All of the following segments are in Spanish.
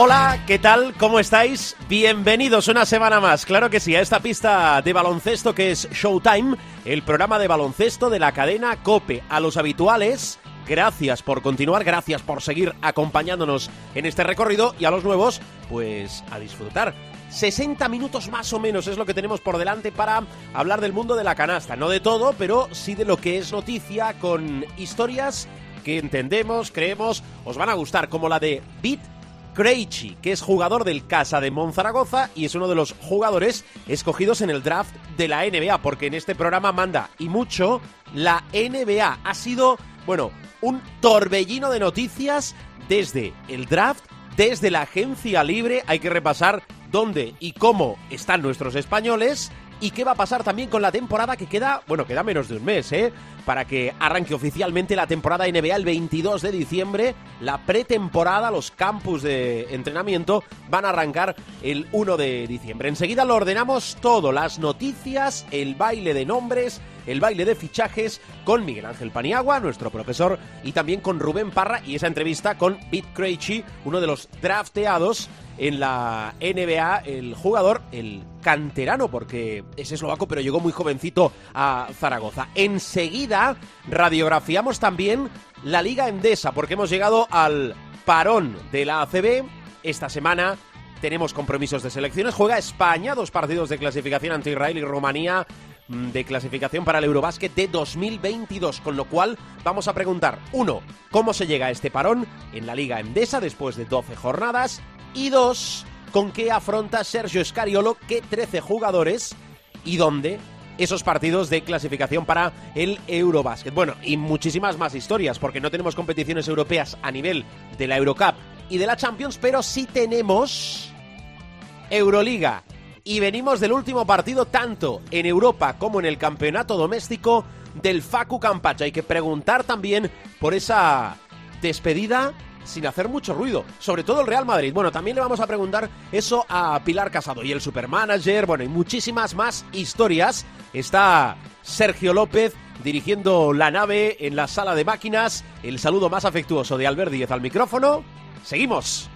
Hola, ¿qué tal? ¿Cómo estáis? Bienvenidos una semana más, claro que sí, a esta pista de baloncesto que es Showtime, el programa de baloncesto de la cadena Cope. A los habituales, gracias por continuar, gracias por seguir acompañándonos en este recorrido y a los nuevos, pues a disfrutar. 60 minutos más o menos es lo que tenemos por delante para hablar del mundo de la canasta. No de todo, pero sí de lo que es noticia con historias que entendemos, creemos, os van a gustar, como la de Beat Krejci, que es jugador del Casa de Monzaragoza y es uno de los jugadores escogidos en el draft de la NBA, porque en este programa manda y mucho la NBA. Ha sido, bueno, un torbellino de noticias desde el draft, desde la agencia libre. Hay que repasar dónde y cómo están nuestros españoles y qué va a pasar también con la temporada que queda, bueno, queda menos de un mes, ¿eh? Para que arranque oficialmente la temporada NBA el 22 de diciembre. La pretemporada, los campus de entrenamiento van a arrancar el 1 de diciembre. Enseguida lo ordenamos todo, las noticias, el baile de nombres, el baile de fichajes con Miguel Ángel Paniagua, nuestro profesor, y también con Rubén Parra y esa entrevista con Pete Krejci, uno de los drafteados en la NBA, el jugador, el canterano, porque es eslovaco, pero llegó muy jovencito a Zaragoza. Enseguida radiografiamos también la Liga Endesa, porque hemos llegado al parón de la ACB. Esta semana tenemos compromisos de selecciones. Juega España, dos partidos de clasificación ante Israel y Rumanía mm, de clasificación para el Eurobásquet de 2022, con lo cual vamos a preguntar, uno, ¿cómo se llega a este parón en la Liga Endesa después de 12 jornadas? Y dos, ¿con qué afronta Sergio Scariolo? ¿Qué 13 jugadores? ¿Y dónde? Esos partidos de clasificación para el Eurobásquet. Bueno, y muchísimas más historias, porque no tenemos competiciones europeas a nivel de la Eurocup y de la Champions, pero sí tenemos Euroliga. Y venimos del último partido tanto en Europa como en el campeonato doméstico del Facu Campacho. Hay que preguntar también por esa despedida sin hacer mucho ruido, sobre todo el Real Madrid. Bueno, también le vamos a preguntar eso a Pilar Casado y el supermanager, bueno, y muchísimas más historias. Está Sergio López dirigiendo la nave en la sala de máquinas. El saludo más afectuoso de Albert Díez al micrófono. Seguimos.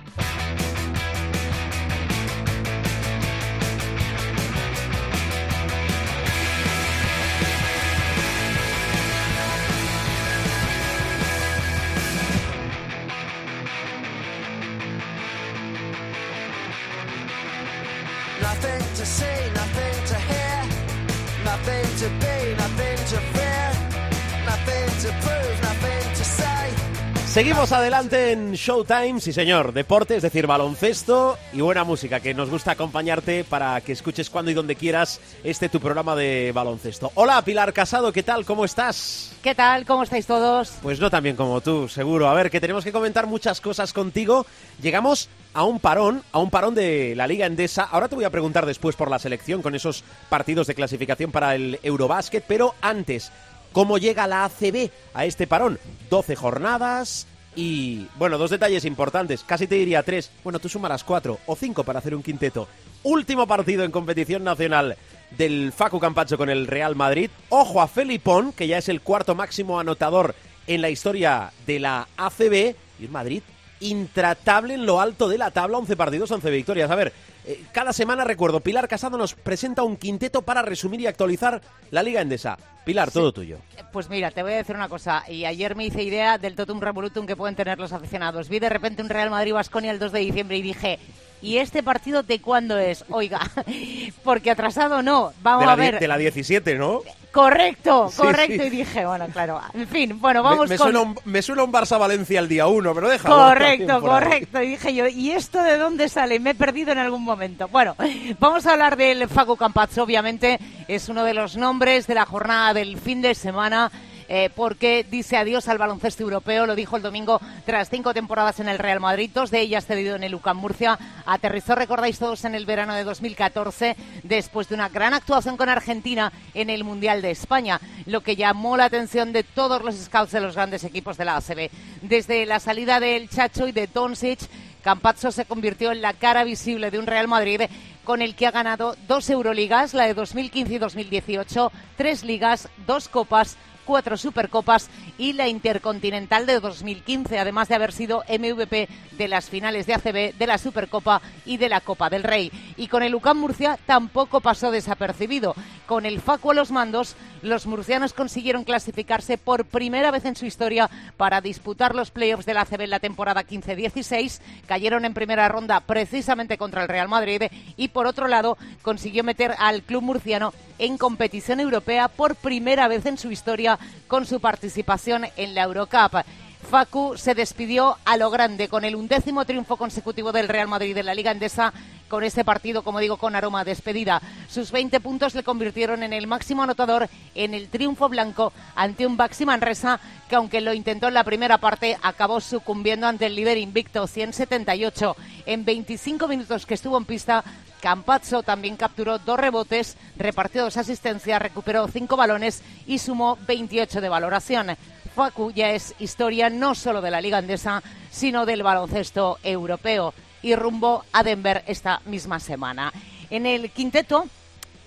Seguimos adelante en Showtime, sí señor, deporte, es decir, baloncesto y buena música, que nos gusta acompañarte para que escuches cuando y donde quieras este tu programa de baloncesto. Hola Pilar Casado, ¿qué tal? ¿Cómo estás? ¿Qué tal? ¿Cómo estáis todos? Pues no tan bien como tú, seguro. A ver, que tenemos que comentar muchas cosas contigo. Llegamos a un parón, a un parón de la Liga Endesa. Ahora te voy a preguntar después por la selección con esos partidos de clasificación para el Eurobásquet, pero antes, ¿cómo llega la ACB a este parón? 12 jornadas y, bueno, dos detalles importantes, casi te diría tres, bueno, tú sumarás cuatro o cinco para hacer un quinteto. Último partido en competición nacional del Facu Campacho con el Real Madrid. Ojo a Felipón, que ya es el cuarto máximo anotador en la historia de la ACB. Y el Madrid intratable en lo alto de la tabla, 11 partidos, 11 victorias. A ver, eh, cada semana recuerdo, Pilar Casado nos presenta un quinteto para resumir y actualizar la Liga Endesa. Pilar, todo tuyo. Pues mira, te voy a decir una cosa. Y ayer me hice idea del totum revolutum que pueden tener los aficionados. Vi de repente un Real Madrid-Basconia el 2 de diciembre y dije... ¿Y este partido de cuándo es? Oiga, porque atrasado no. Vamos de la, a ver. de la 17, ¿no? Correcto, Sí, correcto. sí. Y dije, bueno, claro. En fin, bueno, Me- vamos me, con... suena un, me suena un Barça-Valencia el día 1, pero déjalo. Correcto, ahí. correcto. Y dije yo, ¿y esto de dónde sale? Me he perdido en algún momento. Bueno, vamos a hablar del Facu Campazzo, obviamente. Es uno de los nombres de la jornada del fin de semana. Eh, porque dice adiós al baloncesto europeo. Lo dijo el domingo tras cinco temporadas en el Real Madrid, dos de ellas cedido en el UCAM Murcia. Aterrizó, recordáis todos, en el verano de 2014 después de una gran actuación con Argentina en el Mundial de España, lo que llamó la atención de todos los scouts de los grandes equipos de la ACB. Desde la salida del Chacho y de Doncic, Campazzo se convirtió en la cara visible de un Real Madrid con el que ha ganado dos Euroligas, la de 2015 y 2018, tres ligas, dos copas cuatro Supercopas y la Intercontinental de 2015, además de haber sido MVP de las finales de ACB, de la Supercopa y de la Copa del Rey. Y con el UCAM Murcia tampoco pasó desapercibido. Con el Facu a los mandos, los murcianos consiguieron clasificarse por primera vez en su historia para disputar los playoffs de la ACB en la temporada 15-16. Cayeron en primera ronda precisamente contra el Real Madrid y por otro lado consiguió meter al club murciano en competición europea por primera vez en su historia con su participación en la Eurocup. Facu se despidió a lo grande con el undécimo triunfo consecutivo del Real Madrid de la Liga Endesa con este partido, como digo, con aroma despedida. Sus 20 puntos le convirtieron en el máximo anotador en el triunfo blanco ante un Baxi Manresa que, aunque lo intentó en la primera parte, acabó sucumbiendo ante el líder invicto 178. En 25 minutos que estuvo en pista, Campazzo también capturó dos rebotes, repartió dos asistencias, recuperó cinco balones y sumó 28 de valoración. Facu ya es historia no solo de la Liga Andesa, sino del baloncesto europeo y rumbo a Denver esta misma semana. En el quinteto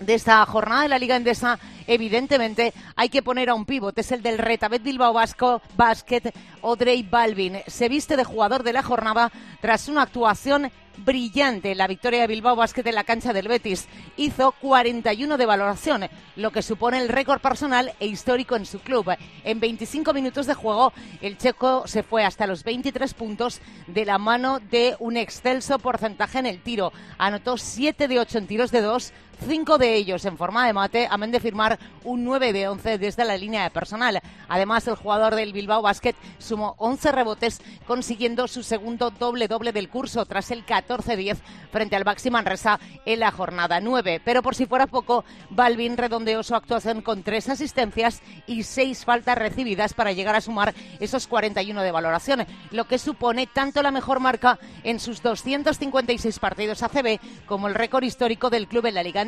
de esta jornada de la Liga Endesa, evidentemente hay que poner a un pivote, es el del Retabet Bilbao Vasco Basket, Odrey Balvin. Se viste de jugador de la jornada tras una actuación brillante la victoria de Bilbao Basket en la cancha del Betis. Hizo 41 de valoración, lo que supone el récord personal e histórico en su club. En 25 minutos de juego, el checo se fue hasta los 23 puntos de la mano de un excelso porcentaje en el tiro. Anotó 7 de 8 en tiros de 2 cinco de ellos en forma de mate, amén de firmar un 9 de 11 desde la línea de personal. Además, el jugador del Bilbao Basket sumó 11 rebotes, consiguiendo su segundo doble-doble del curso tras el 14-10 frente al Baxi Manresa en la jornada 9. Pero por si fuera poco, Balvin redondeó su actuación con tres asistencias y seis faltas recibidas para llegar a sumar esos 41 de valoración, lo que supone tanto la mejor marca en sus 256 partidos ACB como el récord histórico del club en la Liga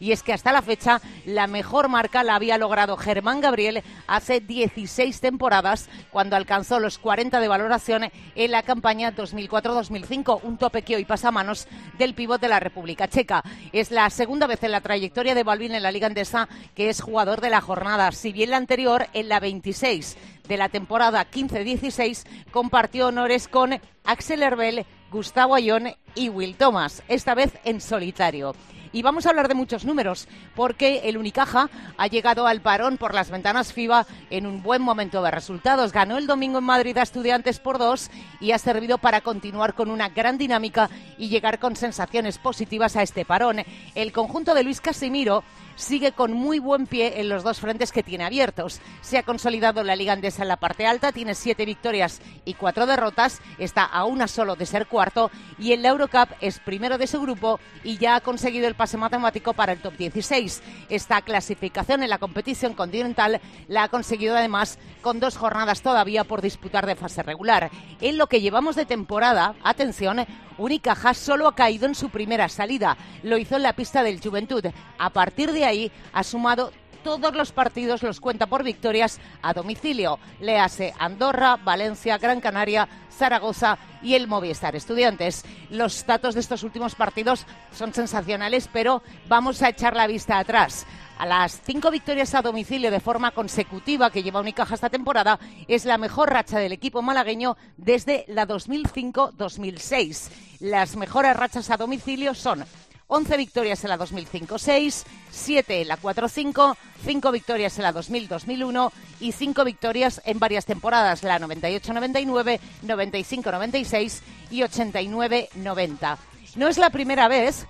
y es que hasta la fecha la mejor marca la había logrado Germán Gabriel hace 16 temporadas cuando alcanzó los 40 de valoración en la campaña 2004-2005, un tope que hoy pasa a manos del pívot de la República Checa. Es la segunda vez en la trayectoria de Balvin en la Liga Andesa que es jugador de la jornada, si bien la anterior en la 26 de la temporada 15-16 compartió honores con Axel Herbel, Gustavo Ayón y Will Thomas, esta vez en solitario. Y vamos a hablar de muchos números, porque el Unicaja ha llegado al parón por las ventanas FIBA en un buen momento de resultados. Ganó el domingo en Madrid a Estudiantes por dos y ha servido para continuar con una gran dinámica y llegar con sensaciones positivas a este parón. El conjunto de Luis Casimiro sigue con muy buen pie en los dos frentes que tiene abiertos. Se ha consolidado la Liga Andesa en la parte alta, tiene siete victorias y cuatro derrotas, está a una solo de ser cuarto y en la Eurocup es primero de su grupo y ya ha conseguido el pase matemático para el top 16. Esta clasificación en la competición continental la ha conseguido además con dos jornadas todavía por disputar de fase regular. En lo que llevamos de temporada, atención, Unicaja solo ha caído en su primera salida. Lo hizo en la pista del Juventud. A partir de ahí ha sumado todos los partidos los cuenta por victorias a domicilio. Le Andorra, Valencia, Gran Canaria, Zaragoza y el Movistar Estudiantes. Los datos de estos últimos partidos son sensacionales, pero vamos a echar la vista atrás. A las cinco victorias a domicilio de forma consecutiva que lleva Unicaja esta temporada es la mejor racha del equipo malagueño desde la 2005-2006. Las mejores rachas a domicilio son 11 victorias en la 2005-6, 7 en la 4-5, 5 victorias en la 2000-2001 y 5 victorias en varias temporadas, la 98-99, 95-96 y 89-90. No es la primera vez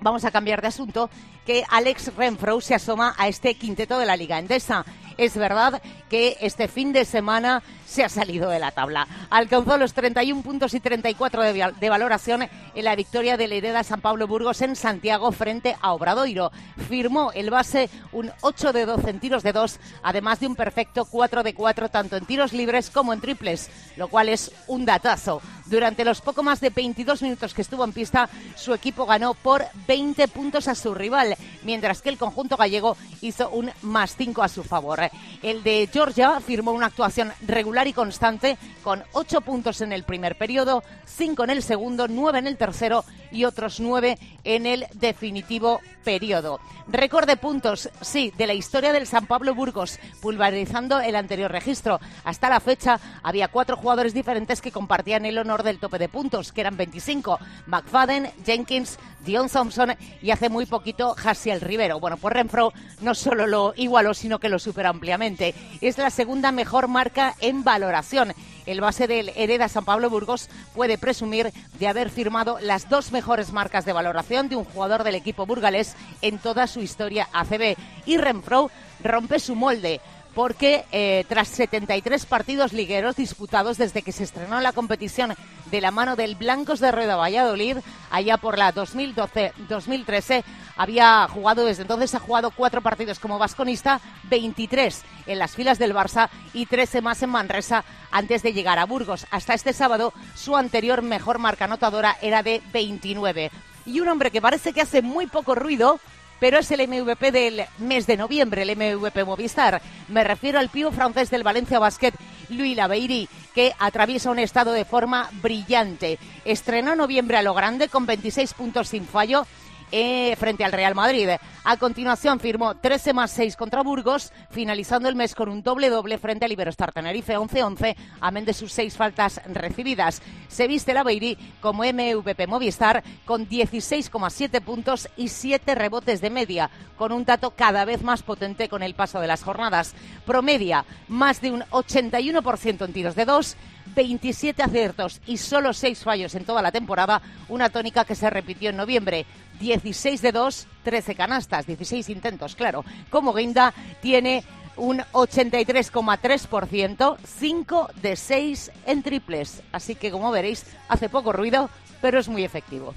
vamos a cambiar de asunto, que Alex Renfro se asoma a este quinteto de la Liga Endesa. es verdad que este fin de semana se ha salido de la tabla. Alcanzó los 31 puntos y 34 de, val- de valoración en la victoria del Hereda San Pablo Burgos en Santiago frente a Obradoiro. Firmó el base un 8 de 12 en tiros de 2, además de un perfecto 4 de 4 tanto en tiros libres como en triples, lo cual es un datazo. Durante los poco más de 22 minutos que estuvo en pista, su equipo ganó por 20 puntos a su rival, mientras que el conjunto gallego hizo un más 5 a su favor. El de Georgia firmó una actuación regular y constante con 8 puntos en el primer periodo, 5 en el segundo, 9 en el tercero y otros 9 en el definitivo periodo. Récord de puntos, sí, de la historia del San Pablo Burgos, pulverizando el anterior registro. Hasta la fecha había cuatro jugadores diferentes que compartían el honor del tope de puntos, que eran 25. McFadden, Jenkins, Dion Thompson y hace muy poquito Hasiel Rivero. Bueno, pues Renfro no solo lo igualó, sino que lo supera ampliamente. Es la segunda mejor marca en valoración. El base del Hereda San Pablo Burgos puede presumir de haber firmado las dos mejores marcas de valoración de un jugador del equipo burgalés en toda su historia ACB. Y Renfro rompe su molde porque eh, tras 73 partidos ligueros disputados desde que se estrenó la competición de la mano del Blancos de Rueda Valladolid, allá por la 2012-2013, había jugado desde entonces, ha jugado cuatro partidos como vasconista, 23 en las filas del Barça y 13 más en Manresa antes de llegar a Burgos. Hasta este sábado, su anterior mejor marca anotadora era de 29. Y un hombre que parece que hace muy poco ruido, pero es el MVP del mes de noviembre, el MVP Movistar. Me refiero al pío francés del Valencia Basket, Louis Labeiri, que atraviesa un estado de forma brillante. Estrenó noviembre a lo grande con 26 puntos sin fallo. Eh, frente al Real Madrid. A continuación firmó 13 más 6 contra Burgos, finalizando el mes con un doble-doble frente al Iberostar Tenerife 11-11, amén de sus seis faltas recibidas. Se viste la Beiri como MVP Movistar con 16,7 puntos y 7 rebotes de media, con un dato cada vez más potente con el paso de las jornadas. Promedia más de un 81% en tiros de dos, 27 aciertos y solo 6 fallos en toda la temporada, una tónica que se repitió en noviembre. 16 de 2, 13 canastas, 16 intentos, claro. Como Guinda tiene un 83,3%, 5 de 6 en triples. Así que, como veréis, hace poco ruido, pero es muy efectivo.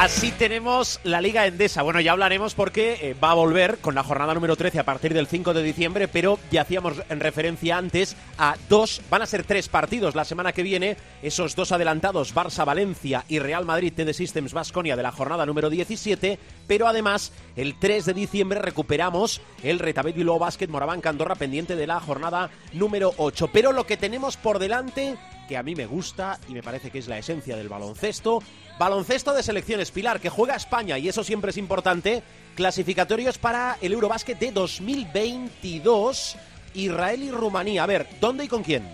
Así tenemos la Liga Endesa. Bueno, ya hablaremos porque eh, va a volver con la jornada número 13 a partir del 5 de diciembre, pero ya hacíamos en referencia antes a dos, van a ser tres partidos la semana que viene, esos dos adelantados, Barça, Valencia y Real Madrid TD Systems Basconia de la jornada número 17, pero además el 3 de diciembre recuperamos el Retabet Bilbao Basket Moraván Andorra pendiente de la jornada número 8. Pero lo que tenemos por delante que a mí me gusta y me parece que es la esencia del baloncesto. Baloncesto de selecciones, Pilar, que juega España y eso siempre es importante. Clasificatorios para el Eurobásquet de 2022. Israel y Rumanía. A ver, ¿dónde y con quién?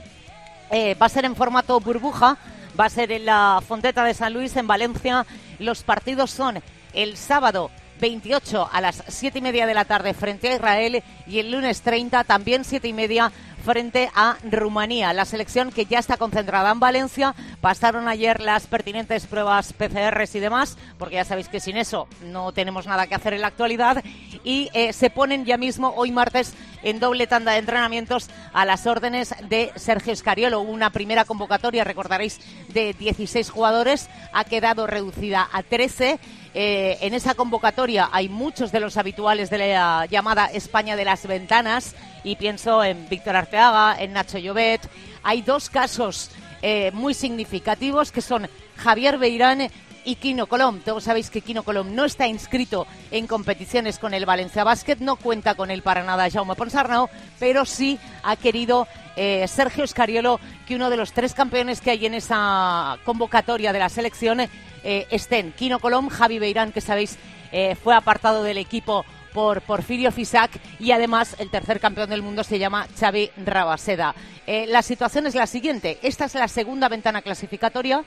Eh, va a ser en formato burbuja, va a ser en la Fonteta de San Luis, en Valencia. Los partidos son el sábado 28 a las 7 y media de la tarde frente a Israel y el lunes 30 también 7 y media frente a Rumanía. La selección que ya está concentrada en Valencia. Pasaron ayer las pertinentes pruebas PCRs y demás, porque ya sabéis que sin eso no tenemos nada que hacer en la actualidad. Y eh, se ponen ya mismo, hoy martes, en doble tanda de entrenamientos a las órdenes de Sergio Escariolo. Una primera convocatoria, recordaréis, de 16 jugadores. Ha quedado reducida a 13. Eh, en esa convocatoria hay muchos de los habituales de la llamada España de las Ventanas y pienso en Víctor Arteaga, en Nacho Llobet. Hay dos casos eh, muy significativos que son Javier Beirán y Kino Colom. Todos sabéis que Kino Colom no está inscrito en competiciones con el Valencia Basket, no cuenta con él para nada Jaume Ponsarnau, pero sí ha querido eh, Sergio Escariolo que uno de los tres campeones que hay en esa convocatoria de la selección eh, estén. Kino Colom, Javi Beirán, que sabéis eh, fue apartado del equipo por Porfirio Fisac y además el tercer campeón del mundo se llama Xavi Rabaseda. Eh, la situación es la siguiente. Esta es la segunda ventana clasificatoria.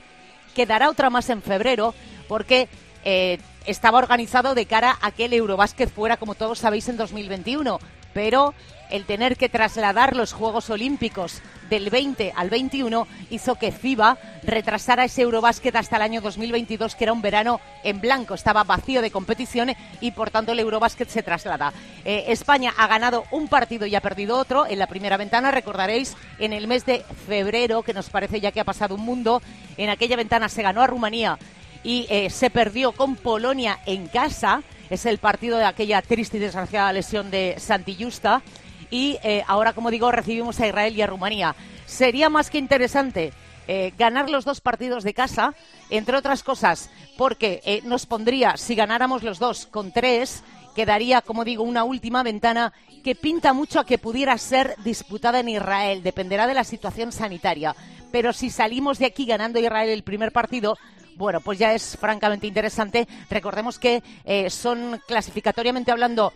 Quedará otra más en febrero porque eh, estaba organizado de cara a que el Eurobásquet fuera, como todos sabéis, en 2021. pero el tener que trasladar los Juegos Olímpicos del 20 al 21 hizo que FIBA retrasara ese Eurobásquet hasta el año 2022, que era un verano en blanco, estaba vacío de competición y por tanto el Eurobásquet se traslada. Eh, España ha ganado un partido y ha perdido otro en la primera ventana, recordaréis, en el mes de febrero, que nos parece ya que ha pasado un mundo, en aquella ventana se ganó a Rumanía y eh, se perdió con Polonia en casa. Es el partido de aquella triste y desgraciada lesión de Santi Justa y eh, ahora, como digo, recibimos a Israel y a Rumanía. Sería más que interesante eh, ganar los dos partidos de casa, entre otras cosas, porque eh, nos pondría, si ganáramos los dos con tres, quedaría, como digo, una última ventana que pinta mucho a que pudiera ser disputada en Israel. Dependerá de la situación sanitaria. Pero si salimos de aquí ganando Israel el primer partido, bueno, pues ya es francamente interesante. Recordemos que son clasificatoriamente hablando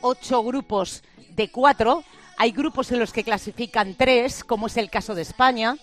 ocho grupos de cuatro. Hay grupos en los que clasifican tres, como es el caso de España,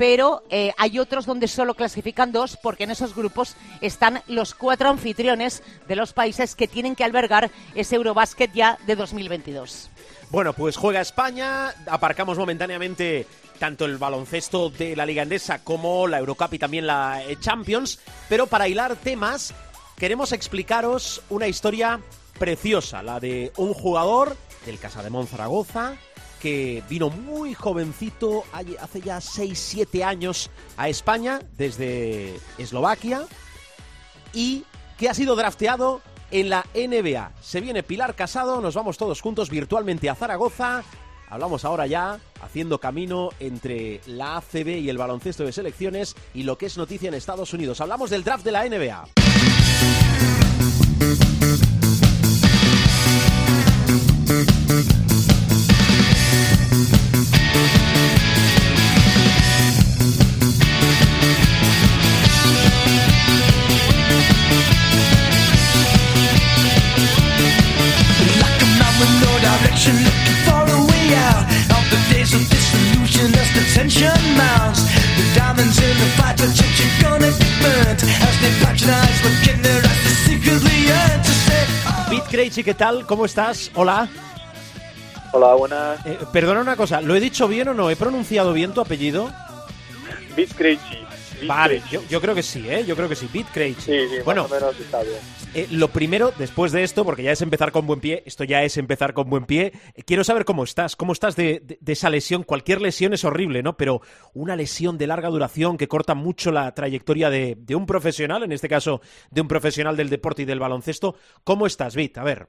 pero eh, hay otros donde solo clasifican dos porque en esos grupos están los cuatro anfitriones de los países que tienen que albergar ese Eurobásquet ya de 2022. Bueno, pues juega España, aparcamos momentáneamente tanto el baloncesto de la Liga Endesa como la Eurocup y también la eh, Champions, pero para hilar temas queremos explicaros una historia preciosa, la de un jugador del Casa de Zaragoza, que vino muy jovencito hace ya 6-7 años a España desde Eslovaquia y que ha sido drafteado en la NBA. Se viene Pilar Casado, nos vamos todos juntos virtualmente a Zaragoza. Hablamos ahora ya haciendo camino entre la ACB y el baloncesto de selecciones y lo que es noticia en Estados Unidos. Hablamos del draft de la NBA. Pete ¿qué tal? ¿Cómo estás? Hola. Hola, buenas. Eh, perdona una cosa, ¿lo he dicho bien o no? ¿He pronunciado bien tu apellido? Beat Crazy. Vale, yo, yo, creo que sí, ¿eh? Yo creo que sí, Beat Crazy. Sí, sí, bueno, más o menos está bien. Eh, lo primero, después de esto, porque ya es empezar con buen pie, esto ya es empezar con buen pie, eh, quiero saber cómo estás, cómo estás de, de, de, esa lesión. Cualquier lesión es horrible, ¿no? Pero una lesión de larga duración que corta mucho la trayectoria de, de un profesional, en este caso de un profesional del deporte y del baloncesto, ¿cómo estás, Bit? A ver.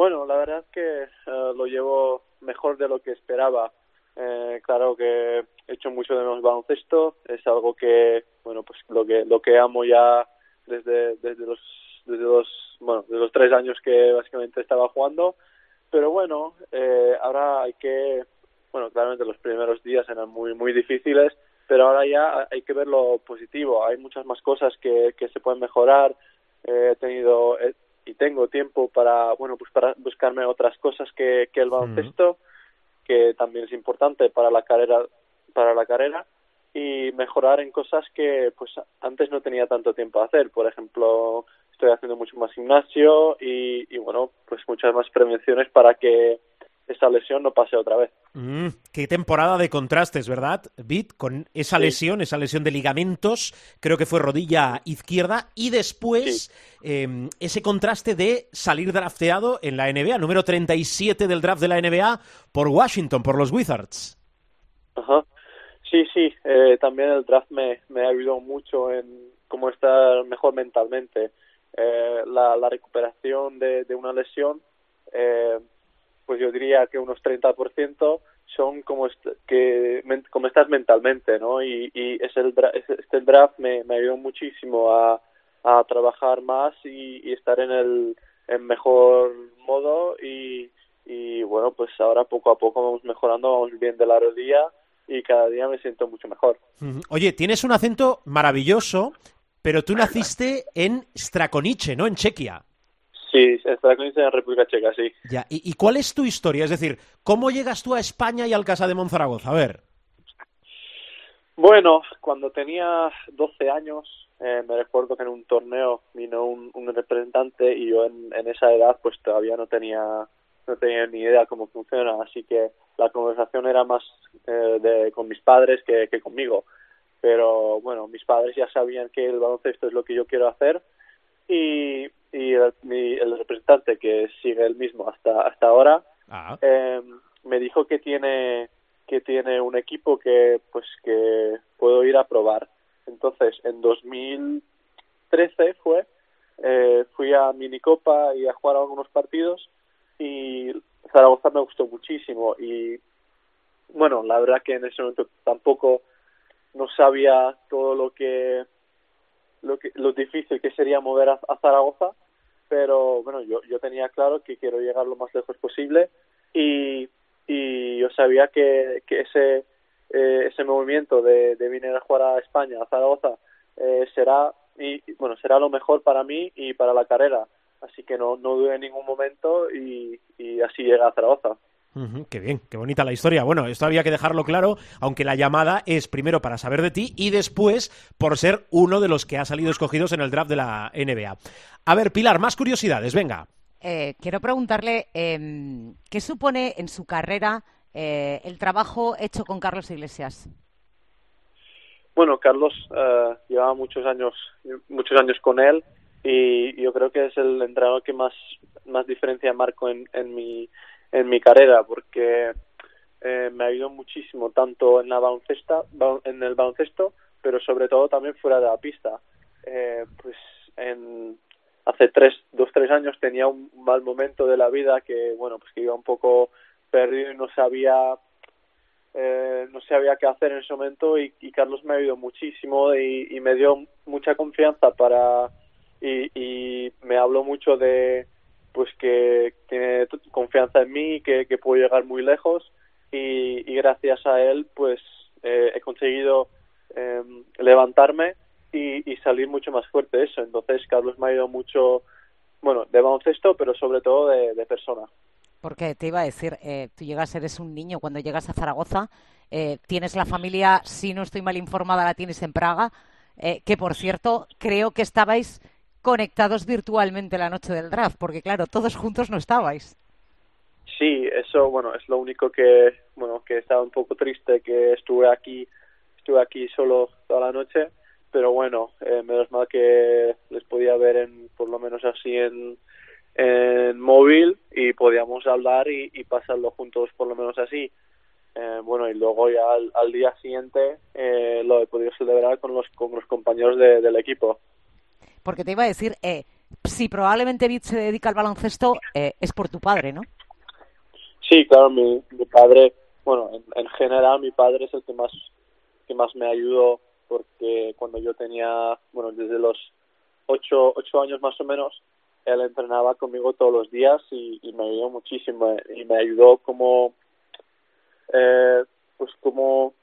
Bueno, la verdad es que uh, lo llevo mejor de lo que esperaba. Eh, claro que hecho mucho de menos baloncesto, es algo que, bueno, pues lo que lo que amo ya desde desde los desde los bueno desde los tres años que básicamente estaba jugando, pero bueno, eh, ahora hay que, bueno, claramente los primeros días eran muy muy difíciles, pero ahora ya hay que ver lo positivo. Hay muchas más cosas que que se pueden mejorar. Eh, he tenido y tengo tiempo para bueno pues para buscarme otras cosas que, que el baloncesto mm. que también es importante para la carrera para la carrera y mejorar en cosas que pues antes no tenía tanto tiempo a hacer por ejemplo estoy haciendo mucho más gimnasio y, y bueno pues muchas más prevenciones para que esa lesión no pase otra vez. Mm, qué temporada de contrastes, ¿verdad, Bit? Con esa sí. lesión, esa lesión de ligamentos, creo que fue rodilla izquierda, y después sí. eh, ese contraste de salir drafteado en la NBA, número 37 del draft de la NBA, por Washington, por los Wizards. Ajá. Sí, sí, eh, también el draft me, me ayudó mucho en cómo estar mejor mentalmente. Eh, la, la recuperación de, de una lesión eh, pues yo diría que unos 30% son como est que como estás mentalmente, ¿no? Y, y es el este draft me, me ayudó muchísimo a, trabajar más y, estar en el mejor modo y, y bueno, pues ahora poco a poco vamos mejorando, vamos bien de la rodilla y cada día me siento mucho mejor. Oye, tienes un acento maravilloso, pero tú naciste en Strakonice, ¿no? En Chequia. Sí, Strakonice en República Checa, sí. Ya, ¿Y, ¿Y, cuál es tu historia? Es decir, ¿cómo llegas tú a España y al Casa de Monzaragoza? A ver. Bueno, cuando tenía 12 años, eh, me recuerdo que en un torneo vino un, un representante y yo en, en, esa edad pues todavía no tenía no tenía ni idea cómo funciona, así que la conversación era más eh, de, con mis padres que, que conmigo. Pero bueno, mis padres ya sabían que el baloncesto es lo que yo quiero hacer y, y el, mi- el representante que sigue el mismo hasta hasta ahora Ah, eh, me dijo que tiene que tiene un equipo que pues que puedo ir a probar entonces en 2013 fue eh, fui a minicopa y a jugar algunos partidos y Zaragoza me gustó muchísimo y bueno la verdad que en ese momento tampoco no sabía todo lo que lo que lo difícil que sería mover a, Zaragoza pero bueno yo yo tenía claro que quiero llegar lo más lejos posible y y yo sabía que, que ese eh, ese movimiento de, de venir a jugar a España a Zaragoza eh, será y, bueno será lo mejor para mí y para la carrera así que no no dudé en ningún momento y, y así llega a Zaragoza qué bien, qué bonita la historia. Bueno, esto había que dejarlo claro, aunque la llamada es primero para saber de ti y después por ser uno de los que ha salido escogidos en el draft de la NBA. A ver, Pilar, más curiosidades, venga. Eh, quiero preguntarle em, qué supone en su carrera eh, el trabajo hecho con Carlos Iglesias. Bueno, Carlos eh, llevaba muchos años, muchos años con él y yo creo que es el entrenador que más, más diferencia marco en, en mi, en mi carrera porque eh, me ayudó muchísimo tanto en la baloncesta, ba- en el baloncesto, pero sobre todo también fuera de la pista. Eh, pues en hace tres, dos, tres años tenía un mal momento de la vida que bueno, pues que iba un poco perdido y no sabía eh, no sabía qué hacer en ese momento y, Carlos me ayudó muchísimo y me dio mucha confianza para y, y me habló mucho de pues que tiene confianza en mí que, que puedo llegar muy lejos y, gracias a él pues eh, he conseguido eh, levantarme y, salir mucho más fuerte de eso. Entonces Carlos me ha ayudado mucho bueno de baloncesto pero sobre todo de, de persona. Porque te iba a decir, eh, tú llegas, eres un niño cuando llegas a Zaragoza, eh, tienes la familia, si no estoy mal informada, la tienes en Praga, eh, que por cierto, creo que estabais conectados virtualmente la noche del draft, porque claro, todos juntos no estabais. Sí, eso, bueno, es lo único que, bueno, que estaba un poco triste que estuve aquí, estuve aquí solo toda la noche, pero bueno, eh, menos mal que les podía ver en, por lo menos así en, en móvil y podíamos hablar y, pasarlo juntos por lo menos así. Eh, bueno, y luego ya al, al día siguiente eh, lo he podido celebrar con los, con los compañeros de- del equipo. Porque te iba a decir, eh, si probablemente Vid se dedica al baloncesto, eh, es por tu padre, ¿no? Sí, claro, mi, mi padre, bueno, en, en general mi padre es el que más que más me ayudó porque cuando yo tenía, bueno, desde los ocho, ocho años más o menos, él entrenaba conmigo todos los días y, y me ayudó muchísimo y me ayudó como, eh, pues como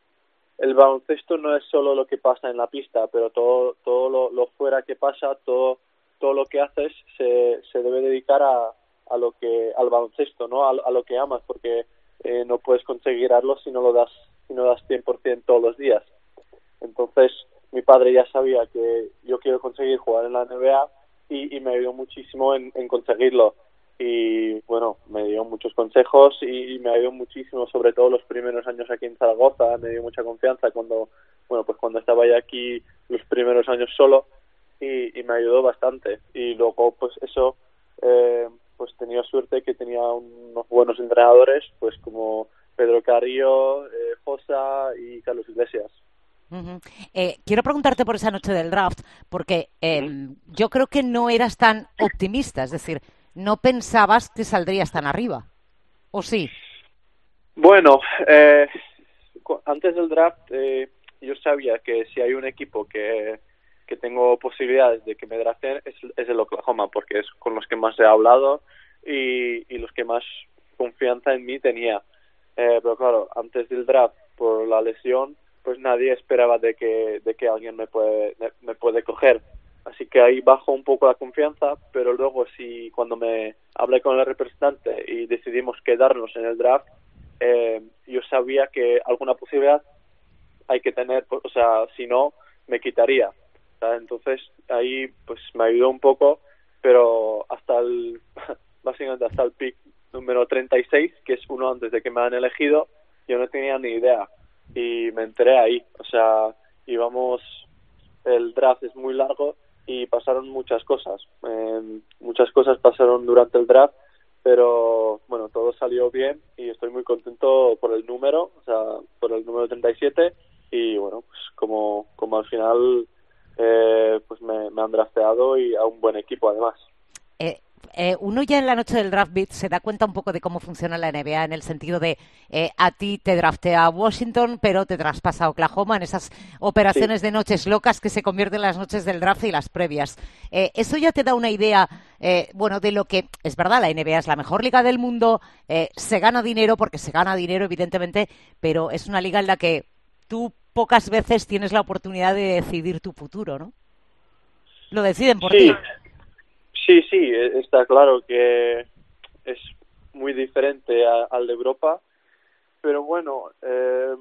el baloncesto no es solo lo que pasa en la pista, pero todo, todo lo, fuera que pasa, todo, todo lo que haces se, se debe dedicar a, a lo que, al baloncesto, ¿no? A, a lo que amas, porque eh, no puedes conseguirlo si no lo das, si no das 100% todos los días. Entonces, mi padre ya sabía que yo quiero conseguir jugar en la NBA y, y me ayudó muchísimo en conseguirlo. Y bueno, me dio muchos consejos y, me ayudó muchísimo, sobre todo los primeros años aquí en Zaragoza. Me dio mucha confianza cuando, bueno, pues cuando estaba ya aquí los primeros años solo y, y me ayudó bastante. Y luego, pues eso, eh, pues tenía suerte que tenía unos buenos entrenadores, pues como Pedro Carrillo, eh, Josa y Carlos Iglesias. Eh, quiero preguntarte por esa noche del draft, porque eh, yo creo que no eras tan optimista, es decir, no pensabas que saldrías tan arriba. ¿O sí? Bueno, eh, antes del draft eh, yo sabía que si hay un equipo que, que tengo posibilidades de que me draften es, es el Oklahoma, porque es con los que más he hablado y, y los que más confianza en mí tenía. Eh, pero claro, antes del draft, por la lesión, pues nadie esperaba de que, de que alguien me puede, me puede coger. Así que ahí bajo un poco la confianza, pero luego si cuando me hablé con el representante y decidimos quedarnos en el draft, eh, yo sabía que alguna posibilidad hay que tener, o sea, si no, me quitaría. Entonces ahí pues me ayudó un poco, pero hasta el, básicamente hasta el pick número 36, que es uno antes de que me han elegido, yo no tenía ni idea y me enteré ahí. O sea, íbamos, el draft es muy largo y pasaron muchas cosas. Eh, muchas cosas pasaron durante el draft, pero bueno, todo salió bien y estoy muy contento por el número, o sea, por el número 37 y bueno, pues como, como al final eh, pues me, me han drafteado y a un buen equipo además. Eh, eh, uno ya en la noche del draft beat se da cuenta un poco de cómo funciona la NBA en el sentido de eh, a ti te draftea Washington, pero te traspasa a Oklahoma en esas operaciones de noches locas que se convierten en las noches del draft y las previas. Eh, eso ya te da una idea, eh, bueno, de lo que es verdad, la NBA es la mejor liga del mundo, eh, se gana dinero porque se gana dinero evidentemente, pero es una liga en la que tú pocas veces tienes la oportunidad de decidir tu futuro, ¿no? Lo deciden por sí. ti. Sí, sí, e- está claro que es muy diferente al de Europa, pero bueno, eh,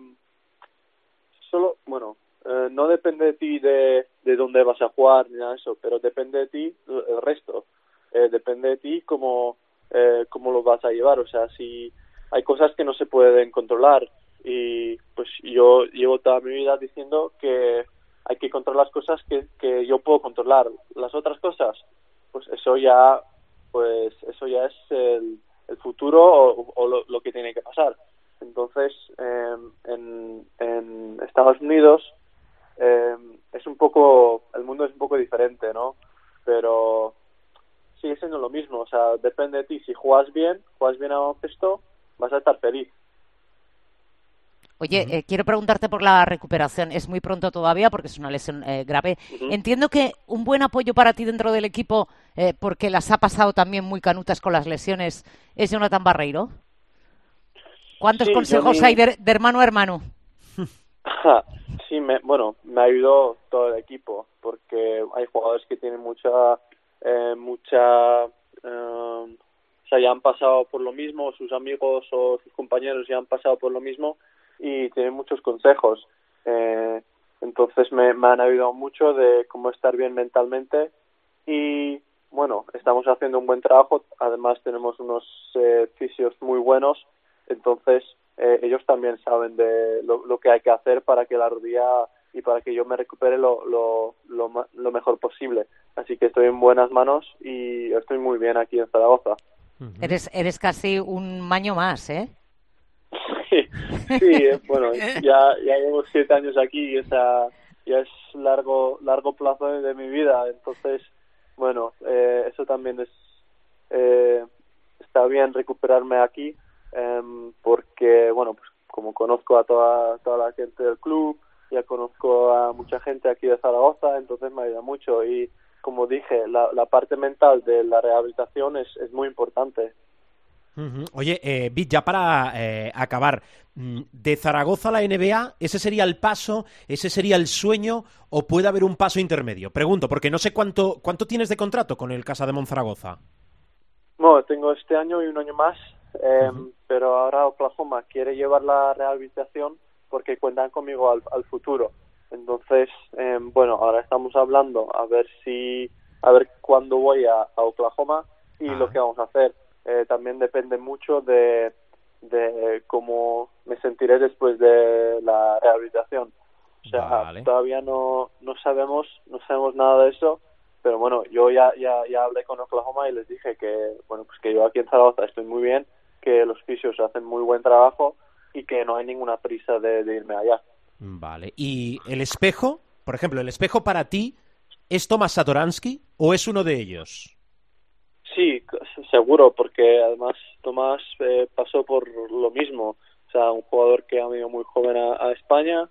solo, bueno, eh, no depende de ti de, de dónde vas a jugar ni nada de eso, pero depende de ti el el resto, Eh, depende de ti cómo, eh, cómo lo vas a llevar, o sea, si hay cosas que no se pueden controlar y pues yo llevo toda mi vida diciendo que hay que controlar las cosas que, que yo puedo controlar, las otras cosas pues eso ya pues eso ya es el, el futuro o, o lo, lo que tiene que pasar. Entonces eh, en, en Estados Unidos eh, es un poco el mundo es un poco diferente no pero sigue siendo lo mismo o sea depende de ti. Si juegas bien juegas bien a baloncesto vas a estar feliz. Oye, eh, quiero preguntarte por la recuperación. Es muy pronto todavía porque es una lesión eh, grave. Entiendo que un buen apoyo para ti dentro del equipo, eh, porque las ha pasado también muy canutas con las lesiones, es Jonathan Barreiro. ¿Cuántos Sí, consejos hay de, de hermano a hermano? sí, me, bueno, me ayudó todo el equipo porque hay jugadores que tienen mucha, eh, mucha, eh, o sea, ya han pasado por lo mismo, sus amigos o sus compañeros ya han pasado por lo mismo y tienen muchos consejos. Eh, entonces me, me han ayudado mucho de cómo estar bien mentalmente y bueno, estamos haciendo un buen trabajo. Además tenemos unos eh, fisios muy buenos, entonces eh, ellos también saben de lo, lo que hay que hacer para que la rodilla y para que yo me recupere lo, lo, lo, ma- lo mejor posible. Así que estoy en buenas manos y estoy muy bien aquí en Zaragoza. Eres, eres casi un maño más, ¿eh? Sí, sí, eh, bueno, ya, ya llevo siete años aquí y esa ya es largo largo plazo de mi vida, entonces, bueno, eh, eso también es eh, está bien recuperarme aquí em, porque, bueno, pues como conozco a toda toda la gente del club, ya conozco a mucha gente aquí de Zaragoza, entonces me ayuda mucho y como dije, la, la parte mental de la rehabilitación es, es muy importante. Oye, eh, Vic, ya para eh, acabar, mm, de Zaragoza a la NBA, ¿ese sería el paso, ese sería el sueño o puede haber un paso intermedio? Pregunto, porque no sé cuánto, cuánto tienes de contrato con el Casa de Monzaragoza. Bueno, tengo este año y un año más, eh, pero ahora Oklahoma quiere llevar la rehabilitación porque cuentan conmigo al, al futuro. Entonces, eh, bueno, ahora estamos hablando a ver si, a ver cuándo voy a, a Oklahoma y Ah. lo que vamos a hacer. Eh, también depende mucho de, de cómo me sentiré después de la rehabilitación. O sea, Vale. todavía no, no sabemos, no sabemos nada de eso, pero bueno, yo ya, ya, ya hablé con Oklahoma y les dije que, bueno, pues que yo aquí en Zaragoza estoy muy bien, que los fisios hacen muy buen trabajo y que no hay ninguna prisa de, de irme allá. Vale. ¿Y el espejo? Por ejemplo, ¿el espejo para ti es Tomás Satoransky o es uno de ellos? Sí, seguro, porque además Tomás eh, pasó por lo mismo. O sea, un jugador que ha venido muy joven a, España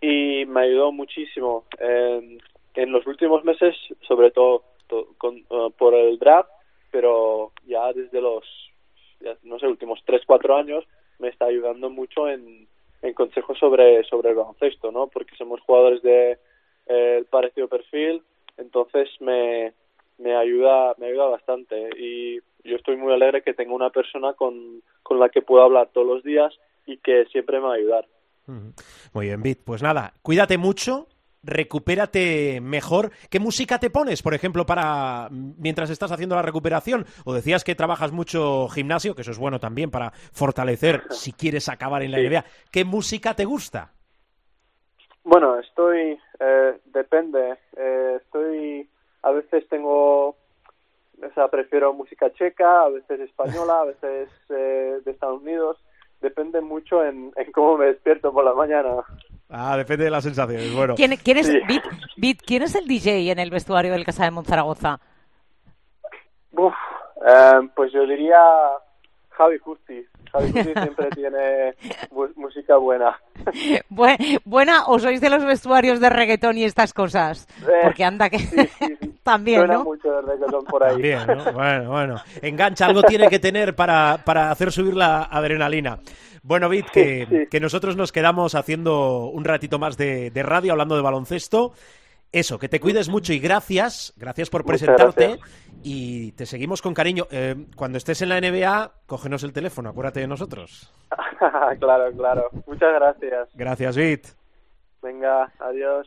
y me ayudó muchísimo. Eh, en los últimos meses, sobre todo to- con- eh, por el draft, pero ya desde los, ya, no sé, últimos 3, 4 años, me está ayudando mucho en, en consejos sobre, sobre el baloncesto, ¿no? Porque somos jugadores de eh, parecido perfil, entonces me, me ayuda me ayuda bastante y yo estoy muy alegre que tenga una persona con, con la que puedo hablar todos los días y que siempre me va a ayudar. Muy bien, Vic. Pues nada, cuídate mucho, recupérate mejor. ¿Qué música te pones, por ejemplo, para mientras estás haciendo la recuperación? O decías que trabajas mucho gimnasio, que eso es bueno también para fortalecer si quieres acabar en la Sí. NBA. ¿Qué música te gusta? Bueno, estoy, eh, depende, eh, estoy, a veces tengo, o sea, prefiero música checa, a veces española, a veces eh, de Estados Unidos, depende mucho en, en cómo me despierto por la mañana. Ah, depende de las sensaciones. Bueno, ¿Quién, quién es, Sí. Bit, Bit, ¿quién es el DJ en el vestuario del Casa de Monzaragoza? Uf, eh, pues yo diría Javi Justi. Javi Justi siempre tiene música buena. Bue- ¿Buena o sois de los vestuarios de reggaetón y estas cosas? Eh, Porque anda que... sí, sí, sí. También, Suena ¿no? mucho de reggaetón por ahí. Bien, ¿no? Bueno, bueno. Engancha, algo tiene que tener para, para hacer subir la adrenalina. Bueno, Bit, que, Sí, sí. que nosotros nos quedamos haciendo un ratito más de, de radio hablando de baloncesto. Eso, que te cuides mucho y gracias, gracias por Muchas presentarte gracias. y te seguimos con cariño. Eh, cuando estés en la NBA, cógenos el teléfono, acuérdate de nosotros. claro, claro. Muchas gracias. Gracias, Bit. Venga, adiós.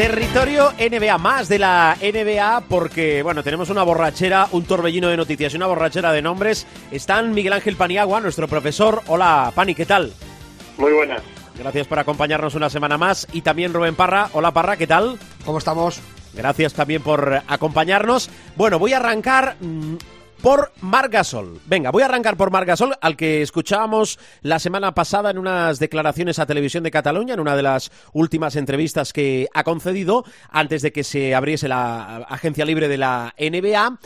Territorio NBA, más de la NBA, porque, bueno, tenemos una borrachera, un torbellino de noticias y una borrachera de nombres. Están Miguel Ángel Paniagua, nuestro profesor. Hola, Pani, ¿qué tal? Muy buenas. Gracias por acompañarnos una semana más. Y también Rubén Parra. Hola, Parra, ¿qué tal? ¿Cómo estamos? Gracias también por acompañarnos. Bueno, voy a arrancar mm, por Marc Gasol. Venga, voy a arrancar por Marc Gasol, al que escuchábamos la semana pasada en unas declaraciones a Televisión de Cataluña, en una de las últimas entrevistas que ha concedido antes de que se abriese la agencia libre de la NBA.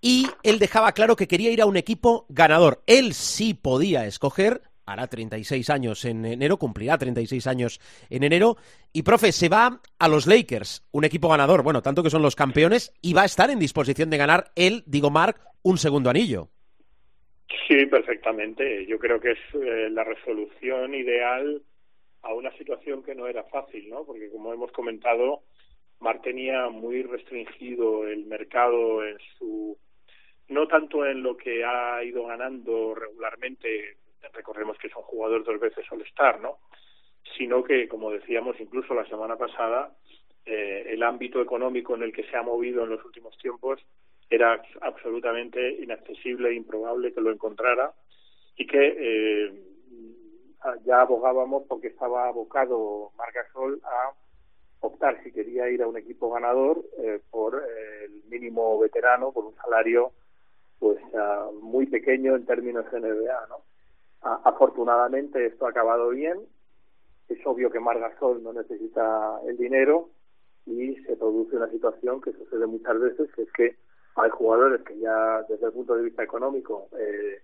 Y él dejaba claro que quería ir a un equipo ganador. Él sí podía escoger hará 36 años en enero, cumplirá 36 años en enero. Y, profe, se va a los Lakers, un equipo ganador, bueno, tanto que son los campeones, y va a estar en disposición de ganar él, digo Mark, un segundo anillo. Sí, perfectamente. Yo creo que es eh, la resolución ideal a una situación que no era fácil, ¿no? Porque como hemos comentado, Mar tenía muy restringido el mercado en su no tanto en lo que ha ido ganando regularmente, recordemos que es un jugador dos veces All-Star, ¿no? Sino que, como decíamos incluso la semana pasada, eh, el ámbito económico en el que se ha movido en los últimos tiempos era absolutamente inaccesible e improbable que lo encontrara y que eh, ya abogábamos porque estaba abocado Margasol a optar si quería ir a un equipo ganador eh, por el mínimo veterano, por un salario pues uh, muy pequeño en términos NBA, ¿no? Afortunadamente esto ha acabado bien. Es obvio que Margasol no necesita el dinero y se produce una situación que sucede muchas veces, que es que hay jugadores que ya desde el punto de vista económico eh,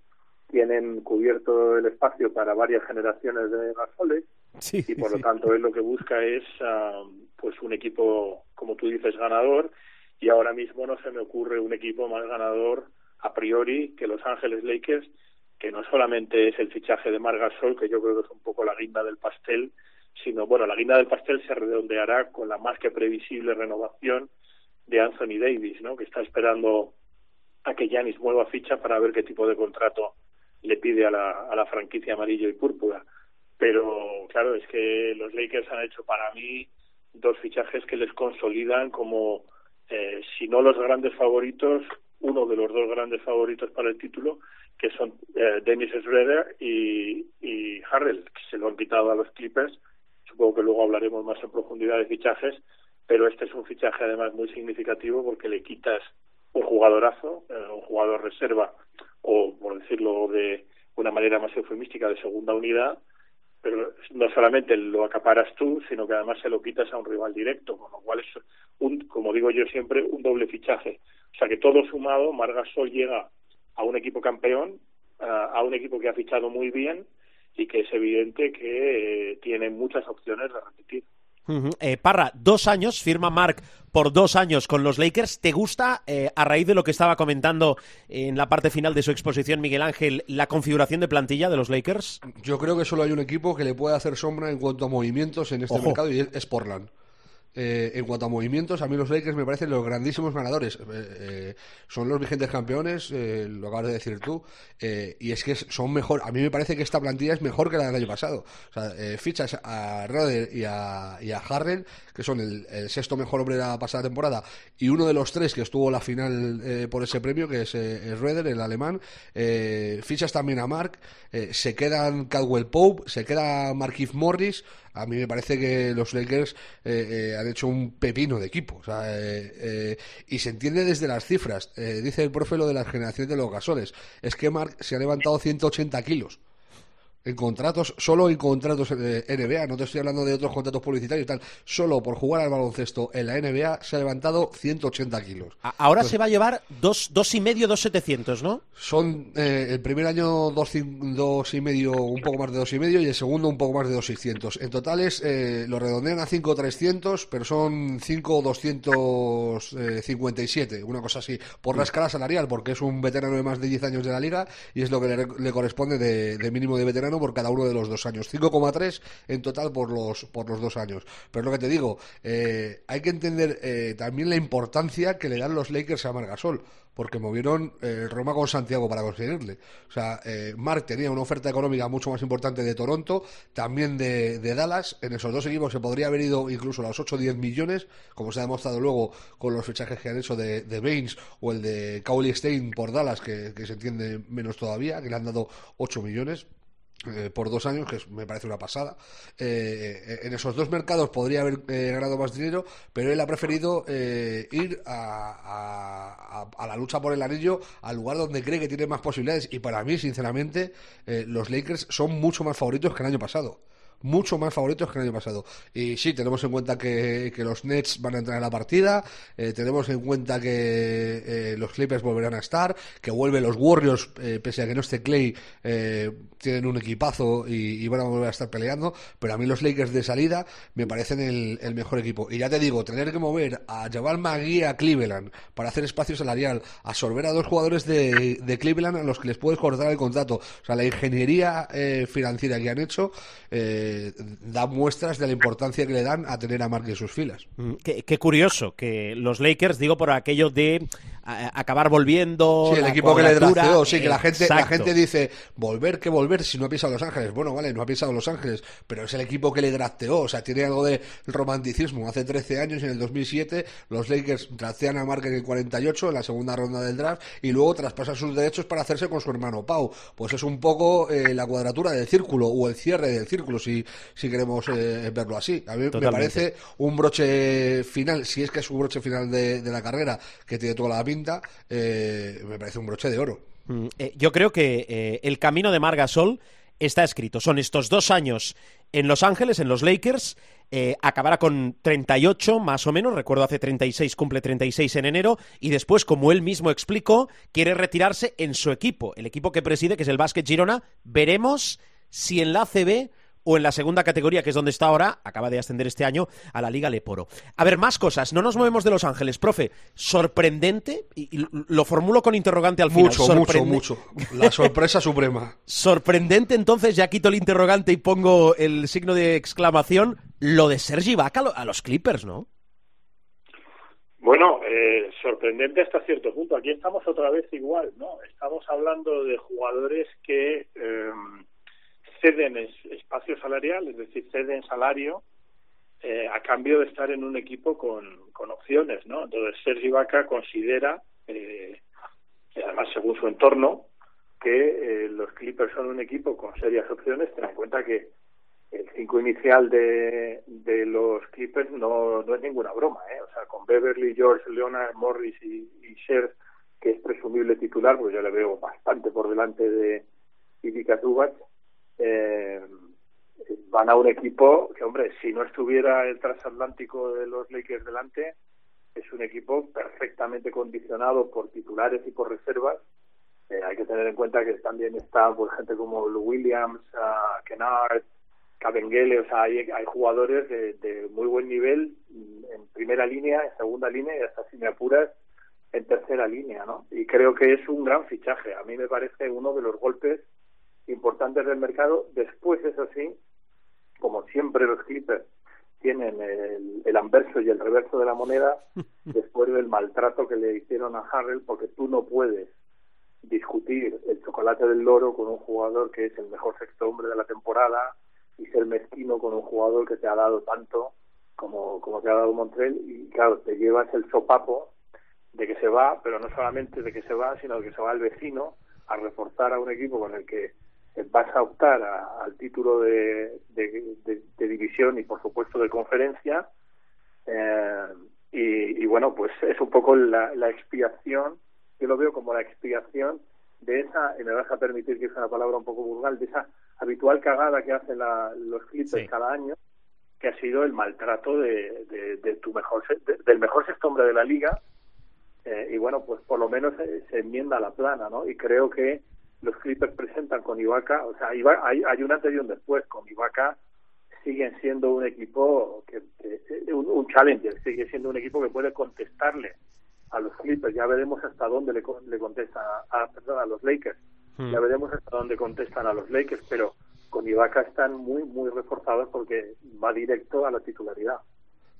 tienen cubierto el espacio para varias generaciones de Gasoles sí, y por sí. lo tanto él lo que busca es uh, pues un equipo como tú dices ganador y ahora mismo no se me ocurre un equipo más ganador a priori que Los Ángeles Lakers que no solamente es el fichaje de Margasol que yo creo que es un poco la guinda del pastel sino bueno la guinda del pastel se redondeará con la más que previsible renovación de Anthony Davis no que está esperando a que Giannis mueva ficha para ver qué tipo de contrato le pide a la, a la franquicia amarillo y púrpura. Pero claro es que los Lakers han hecho para mí dos fichajes que les consolidan como eh, si no los grandes favoritos uno de los dos grandes favoritos para el título que son eh, Dennis Schroeder y, y que se lo han quitado a los Clippers supongo que luego hablaremos más en profundidad de fichajes pero este es un fichaje además muy significativo porque le quitas un jugadorazo eh, un jugador reserva o por decirlo de una manera más eufemística de segunda unidad pero no solamente lo acaparas tú, sino que además se lo quitas a un rival directo, con lo cual es un, como digo yo siempre, un doble fichaje. O sea que todo sumado, Margasol llega a un equipo campeón, a un equipo que ha fichado muy bien y que es evidente que eh, tiene muchas opciones de repetir. Ujú. Eh, Parra, dos años, firma Mark por dos años con los Lakers. ¿Te gusta, eh, a raíz de lo que estaba comentando en la parte final de su exposición Miguel Ángel, la configuración de plantilla de los Lakers? Yo creo que solo hay un equipo que le puede hacer sombra en cuanto a movimientos en este Ojo. mercado y es Portland. Eh, en cuanto a movimientos, a mí los Lakers me parecen los grandísimos ganadores. Eh, eh, son los vigentes campeones, eh, lo acabas de decir tú, y es que son mejor. A mí me parece que esta plantilla es mejor que la del año pasado. O sea, fichas a Roder y a, y que son el, sexto mejor hombre de la pasada temporada, y uno de los tres que estuvo la final por ese premio, que es, es Roeder, el alemán. Fichas también a Mark, se quedan Caldwell Pope, se queda Markif Morris. A mí me parece que los Lakers eh, eh, han hecho un pepino de equipo. O sea, eh, eh, y se entiende desde las cifras. Eh, dice el profe lo de las generaciones de los gasoles. Es que Mark se ha levantado 180 kilos. En contratos, solo en contratos eh, NBA, no te estoy hablando de otros contratos publicitarios y tal, solo por jugar al baloncesto en la NBA se ha levantado 180 kilos. Ahora Entonces, se va a llevar dos, dos y medio, dos setecientos, ¿no? Son eh, el primer año dos, dos y medio, un poco más de dos y medio, y el segundo un poco más de dos seiscientos. En total es, eh, lo redondean a cinco trescientos, pero son cinco doscientos eh, cincuenta y siete, una cosa así, por la escala salarial, porque es un veterano de más de 10 años de la liga y es lo que le, le corresponde de, de mínimo de veterano por cada uno de los dos años. 5,3 en total por los por los dos años. Pero es lo que te digo, eh, hay que entender eh, también la importancia que le dan los Lakers a Margasol porque movieron eh, Roma con Santiago para conseguirle. O sea, eh, Mark tenía una oferta económica mucho más importante de Toronto, también de, Dallas. En esos dos equipos se podría haber ido incluso a los 8 o 10 millones, como se ha demostrado luego con los fichajes que han hecho de, de Baines o el de Cowley Stein por Dallas, que, que se entiende menos todavía, que le han dado 8 millones eh, por dos años, que me parece una pasada. Eh, en esos dos mercados podría haber eh, ganado más dinero, pero él ha preferido eh, ir a, a- a- a la lucha por el anillo al lugar donde cree que tiene más posibilidades. Y para mí, sinceramente, eh, los Lakers son mucho más favoritos que el año pasado. Mucho más favoritos que el año pasado. Y sí, tenemos en cuenta que, que los Nets van a entrar en la partida, eh, tenemos en cuenta que eh, los Clippers volverán a estar, que vuelven los Warriors, eh, pese a que no esté Clay, eh, tienen un equipazo y, van a volver a estar peleando, pero a mí los Lakers de salida me parecen el, mejor equipo. Y ya te digo, tener que mover a Jabal Magui a Cleveland para hacer espacio salarial, absorber a dos jugadores de, de Cleveland a los que les puedes cortar el contrato, o sea, la ingeniería financiera que han hecho da muestras de la importancia que le dan a tener a Mark en sus filas. Mm, Qué, qué curioso que los Lakers, digo por aquello de a- acabar volviendo. Sí, el equipo que le drafteó, sí, que la gente, la gente dice, volver que volver si no ha pisado Los Ángeles. Bueno, vale, no ha pisado Los Ángeles, pero es el equipo que le drafteó, o sea, tiene algo de romanticismo. Hace 13 años, en el 2007, los Lakers draftean a Mark en el 48, en la segunda ronda del draft, y luego traspasan sus derechos para hacerse con su hermano Pau. Pues es un poco eh, la cuadratura del círculo, o el cierre del círculo, si, si queremos eh, verlo así. A mí me parece un broche final, si es que es un broche final de, de la carrera, que tiene toda la pinta, eh, me parece un broche de oro. Mm, eh, yo creo que el camino de Margasol está escrito. Son estos dos años en Los Ángeles, en los Lakers. eh, acabará con 38 más o menos, recuerdo hace 36, cumple 36 en enero, y después, como él mismo explicó, quiere retirarse en su equipo, el equipo que preside, que es el Básquet Girona. Veremos si en la ACB o en la segunda categoría, que es donde está ahora, acaba de ascender este año a la Liga Leporo. A ver, más cosas. No nos movemos de Los Ángeles, profe. Sorprendente, y, y lo formulo con interrogante al final. Mucho, mucho, Sorprende- mucho. La sorpresa suprema. Sorprendente, entonces, ya quito el interrogante y pongo el signo de exclamación, lo de Sergi Vaca a los Clippers, ¿no? Bueno, eh, sorprendente hasta cierto punto. Aquí estamos otra vez igual, ¿no? Estamos hablando de jugadores que eh, ceden es- espacio salarial, es decir, ceden salario eh, a cambio de estar en un equipo con, con opciones, ¿no? Entonces, Sergi Vaca considera, eh, además según su entorno, que eh, los Clippers son un equipo con serias opciones. Ten en cuenta que el 5 inicial de, de los Clippers no, no es ninguna broma, ¿eh? O sea, con Beverly, George, Leonard, Morris y, y que es presumible titular, pues yo le veo bastante por delante de Ivica Zubac, eh, van a un equipo que, hombre, si no estuviera el transatlántico de los Lakers delante, es un equipo perfectamente condicionado por titulares y por reservas Eh, hay que tener en cuenta que también está pues gente como Williams, uh, Kennard, Cabengele, o sea, hay, hay jugadores de, de, muy buen nivel en primera línea, en segunda línea y hasta si apuras en tercera línea, ¿no? Y creo que es un gran fichaje. A mí me parece uno de los golpes importantes del mercado. Después, eso sí, como siempre los Clippers tienen el, el anverso y el reverso de la moneda, después del maltrato que le hicieron a Harrell, porque tú no puedes discutir el chocolate del loro con un jugador que es el mejor sexto hombre de la temporada y ser mezquino con un jugador que te ha dado tanto como, como te ha dado Montreal y claro, te llevas el sopapo de que se va, pero no solamente de que se va, sino de que se va el vecino a reforzar a un equipo con el que vas a optar a, al título de, de, de, de, división y por supuesto de conferencia. Eh, y, y, bueno pues es un poco la, la, expiación yo lo veo como la expiación de esa y me vas a permitir que use una palabra un poco vulgar de esa habitual cagada que hacen la, los Clippers sí. cada año que ha sido el maltrato de, de, de tu mejor del mejor sexto hombre de la liga. Eh, y bueno pues por lo menos se, se enmienda la plana no y creo que los Clippers presentan con Ibaka, o sea, hay, hay un antes y un después, con Ibaka siguen siendo un equipo que, que un, un, challenger, sigue siendo un equipo que puede contestarle a los Clippers, ya veremos hasta dónde le, le contestan a, perdón, a los Lakers, hmm. ya veremos hasta dónde contestan a los Lakers, pero con Ibaka están muy muy reforzados porque va directo a la titularidad.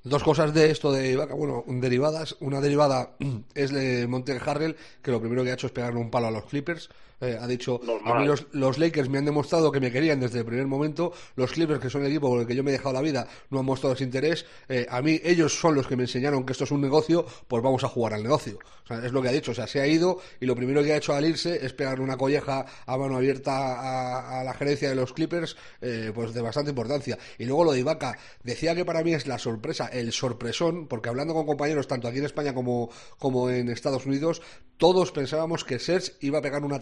Dos cosas de esto de Ibaka, bueno, derivadas. Una derivada es de Monte Harrell, que lo primero que ha hecho es pegarle un palo a los Clippers. Eh, ha dicho, Normal. a mí los, los, Lakers me han demostrado que me querían desde el primer momento. Los Clippers, que son el equipo con el que yo me he dejado la vida, no han mostrado ese interés. Eh, a mí, ellos son los que me enseñaron que esto es un negocio, pues vamos a jugar al negocio. O sea, es lo que ha dicho. O sea, se ha ido y lo primero que ha hecho al irse es pegarle una colleja a mano abierta a, a la gerencia de los Clippers, eh, pues de bastante importancia. Y luego lo de Ibaka, decía que para mí es la sorpresa, el sorpresón, porque hablando con compañeros tanto aquí en España como, como en Estados Unidos, todos pensábamos que Serge iba a pegar un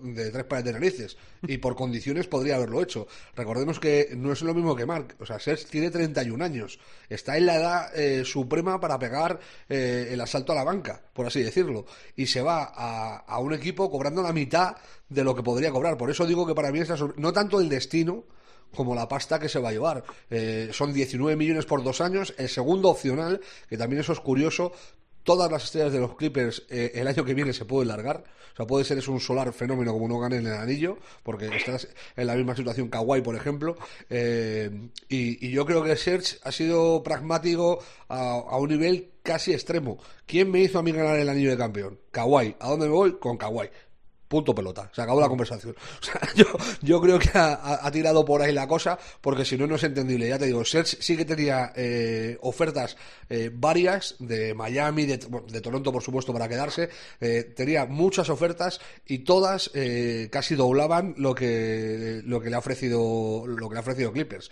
de tres pares de narices y por condiciones podría haberlo hecho. Recordemos que no es lo mismo que Mark, o sea, Serge tiene 31 años, está en la edad eh, suprema para pegar eh, el asalto a la banca, por así decirlo, y se va a, a, un equipo cobrando la mitad de lo que podría cobrar. Por eso digo que para mí es no tanto el destino, como la pasta que se va a llevar. Eh, son 19 millones por dos años. El segundo opcional, que también eso es curioso, todas las estrellas de los Clippers eh, el año que viene se pueden largar. O sea, puede ser es un solar fenómeno como no gane en el anillo, porque estás en la misma situación Kawhi, por ejemplo. Eh, y, y, yo creo que Serge ha sido pragmático a, a, un nivel casi extremo. ¿Quién me hizo a mí ganar el anillo de campeón? Kawhi. ¿A dónde me voy? Con Kawhi punto pelota, se acabó la conversación. O sea, yo, yo creo que ha, tirado por ahí la cosa, porque si no, no es entendible. Ya te digo, Serge sí que tenía eh, ofertas eh, varias de Miami, de, Toronto, por supuesto, para quedarse. Eh, tenía muchas ofertas y todas eh, casi doblaban lo que, lo que le ha ofrecido, lo que le ha ofrecido Clippers.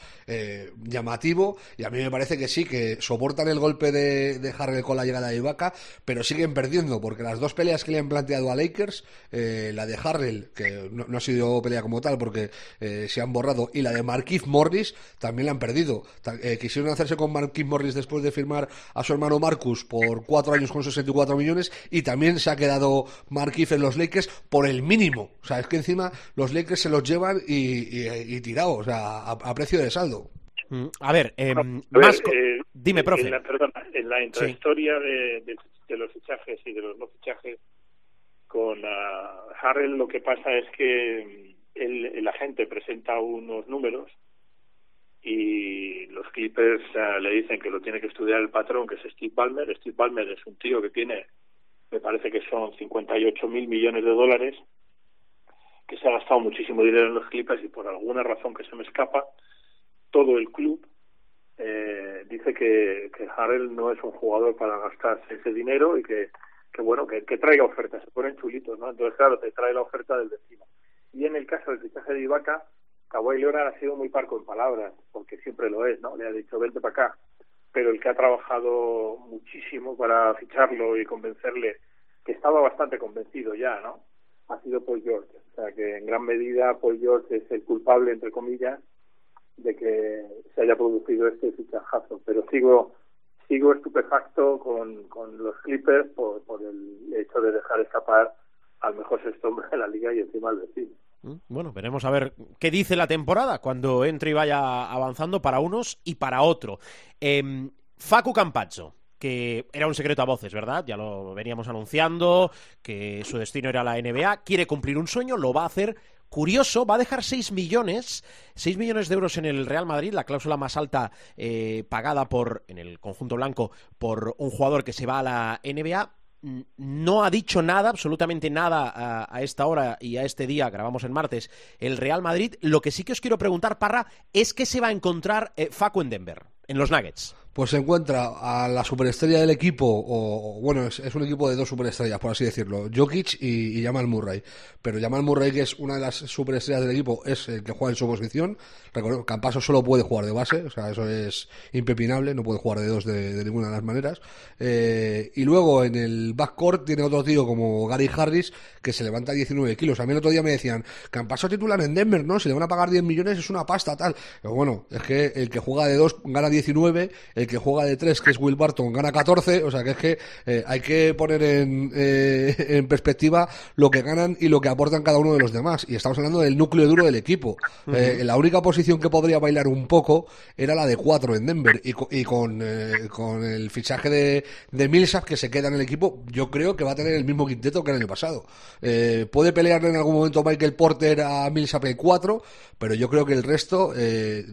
Llamativo, y a mí me parece que sí, que soportan el golpe de, de Harrell con la llegada de Ibaka, pero siguen perdiendo, porque las dos peleas que le han planteado a Lakers, eh, la de Harrell, que no, no, ha sido pelea como tal porque eh, se han borrado, y la de Marquise Morris también la han perdido. Eh, quisieron hacerse con Marquise Morris después de firmar a su hermano Marcus por cuatro años con 64 millones y también se ha quedado Marquise en los Lakers por el mínimo. O sea, es que encima los Lakers se los llevan y, y, y tirados, o sea, a, a, precio de saldo. Mm, a ver, eh, a más ver eh, dime, profe. En la, perdona, en la intrahistoria sí. de, de, de los fichajes y de los no fichajes con uh, Harrell lo que pasa es que el, el agente presenta unos números y los Clippers uh, le dicen que lo tiene que estudiar el patrón, que es Steve Ballmer. Steve Ballmer es un tío que tiene, me parece que son 58 mil millones de dólares, que se ha gastado muchísimo dinero en los Clippers y por alguna razón que se me escapa, todo el club eh, dice que, que Harrell no es un jugador para gastarse ese dinero y que que bueno, que, que traiga ofertas, se ponen chulitos, ¿no? Entonces, claro, te trae la oferta del vecino. Y en el caso del fichaje de Ibaka, Kawhi Leonard ha sido muy parco en palabras, porque siempre lo es, ¿no? Le ha dicho, vente para acá. Pero el que ha trabajado muchísimo para ficharlo y convencerle, que estaba bastante convencido ya, ¿no? Ha sido Paul George. O sea, que en gran medida Paul George es el culpable, entre comillas, de que se haya producido este fichajazo. Pero sigo sigo estupefacto con, con los Clippers por, por el hecho de dejar escapar al mejor sexto hombre de la liga y encima al vecino. Mm, Bueno, veremos a ver qué dice la temporada cuando entre y vaya avanzando para unos y para otro. Em, Facu Campazzo, que era un secreto a voces, ¿verdad? Ya lo veníamos anunciando, que su destino era la NBA, quiere cumplir un sueño, lo va a hacer. Curioso, va a dejar 6 millones, 6 millones de euros en el Real Madrid, la cláusula más alta eh, pagada por, en el conjunto blanco, por un jugador que se va a la NBA. No ha dicho nada, absolutamente nada a, esta hora y a este día, grabamos en martes, el Real Madrid. Lo que sí que os quiero preguntar, Parra, es qué se va a encontrar eh, Facu en Denver, en los Nuggets. Pues se encuentra a la superestrella del equipo, o, bueno, es, un equipo de dos superestrellas, por así decirlo, Jokic y, y Jamal Murray. Pero Jamal Murray, que es una de las superestrellas del equipo, es el que juega en su posición. Recordemos, Campaso solo puede jugar de base, o sea, eso es impepinable, no puede jugar de dos de, de ninguna de las maneras. Eh, y luego en el backcourt tiene otro tío como Gary Harris, que se levanta 19 kilos. A mí el otro día me decían, Campaso titular en Denver, ¿no? Si le van a pagar 10 millones es una pasta, tal. Pero bueno, es que el que juega de dos gana 19, el que juega de tres, que es Will Barton, gana 14, o sea que es que eh, hay que poner en, eh, en perspectiva lo que ganan y lo que aportan cada uno de los demás. Y estamos hablando del núcleo duro del equipo. Eh, la única posición que podría bailar un poco era la de cuatro en Denver. Y, co- y con, eh, con el fichaje de, de Millsap que se queda en el equipo, yo creo que va a tener el mismo quinteto que el año pasado. Eh, puede pelearle en algún momento Michael Porter a Millsap en 4, pero yo creo que el resto,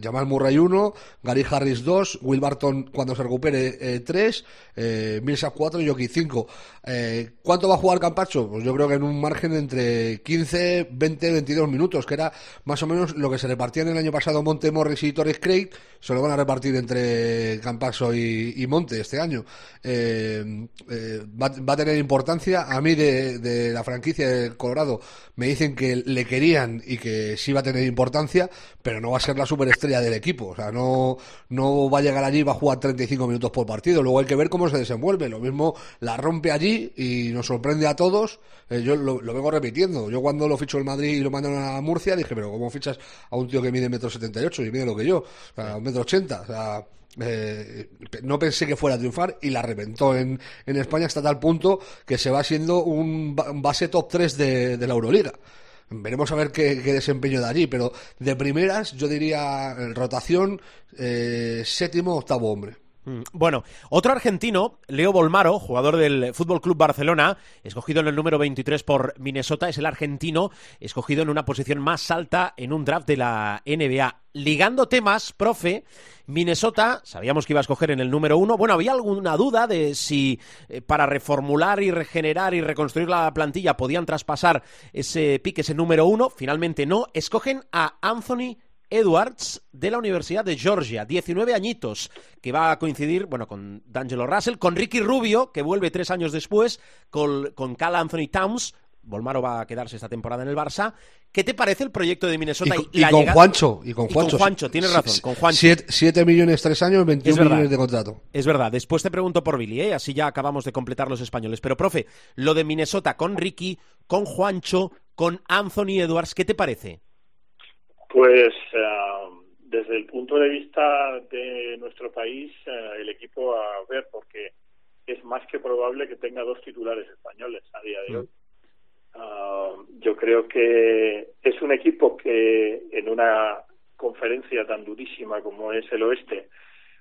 Jamal Murray 1, Gary Harris 2, Will Barton cuando se recupere 3, eh, Millsap 4 y Jokic 5. Eh, ¿Cuánto va a jugar Campacho? Pues yo creo que en un margen entre 15, 20, 22 minutos, que era más o menos lo que se repartían el año pasado Monte Morris y Torres Craig, se lo van a repartir entre Campaso y, y Monte este año. Eh, eh, va, va a tener importancia. A mí de, de la franquicia de Colorado me dicen que le querían y que sí va a tener importancia, pero no va a ser la superestrella del equipo. O sea, no, no va a llegar allí y va a jugar 35 minutos por partido. Luego hay que ver cómo se desenvuelve. Lo mismo la rompe allí y nos sorprende a todos. Eh, yo lo, vengo repitiendo. Yo cuando lo ficho el Madrid y lo mandaron a Murcia dije, pero ¿cómo fichas a un tío que mide metro setenta y ocho y mide lo que yo? O sea, un metro ochenta. O sea, eh, no pensé que fuera a triunfar y la reventó en, en España hasta tal punto que se va siendo un ba- un base top 3 de, de la Euroliga. Veremos a ver qué, desempeño da allí, pero de primeras yo diría rotación eh, séptimo, octavo hombre. Mm, Bueno, otro argentino, Leo Bolmaro, jugador del Fútbol Club Barcelona, escogido en el número 23 por Minnesota, es el argentino escogido en una posición más alta en un draft de la NBA. Ligando temas, profe, Minnesota, sabíamos que iba a escoger en el número uno. Bueno, había alguna duda de si eh, para reformular y regenerar y reconstruir la plantilla podían traspasar ese pique, ese número uno. Finalmente no. Escogen a Anthony Edwards de la Universidad de Georgia, 19 añitos, que va a coincidir, bueno, con D'Angelo Russell, con Ricky Rubio, que vuelve tres años después, con, con Cal Anthony Towns. Volmaro va a quedarse esta temporada en el Barça. ¿Qué te parece el proyecto de Minnesota? y y la con llegada- Juancho. Y con Juancho, tienes razón, con Juancho. siete- siete millones tres años, Es 21 verdad. millones de contrato. Es verdad, después te pregunto por Billy, ¿eh? así ya acabamos de completar los españoles. Pero, profe, lo de Minnesota con Ricky, con Juancho, con Anthony Edwards, ¿qué te parece? Pues eh, desde el punto de vista de nuestro país, eh, el equipo a ver, porque es más que probable que tenga dos titulares españoles a día de hoy. Ah, yo creo que es un equipo que en una conferencia tan durísima como es el oeste,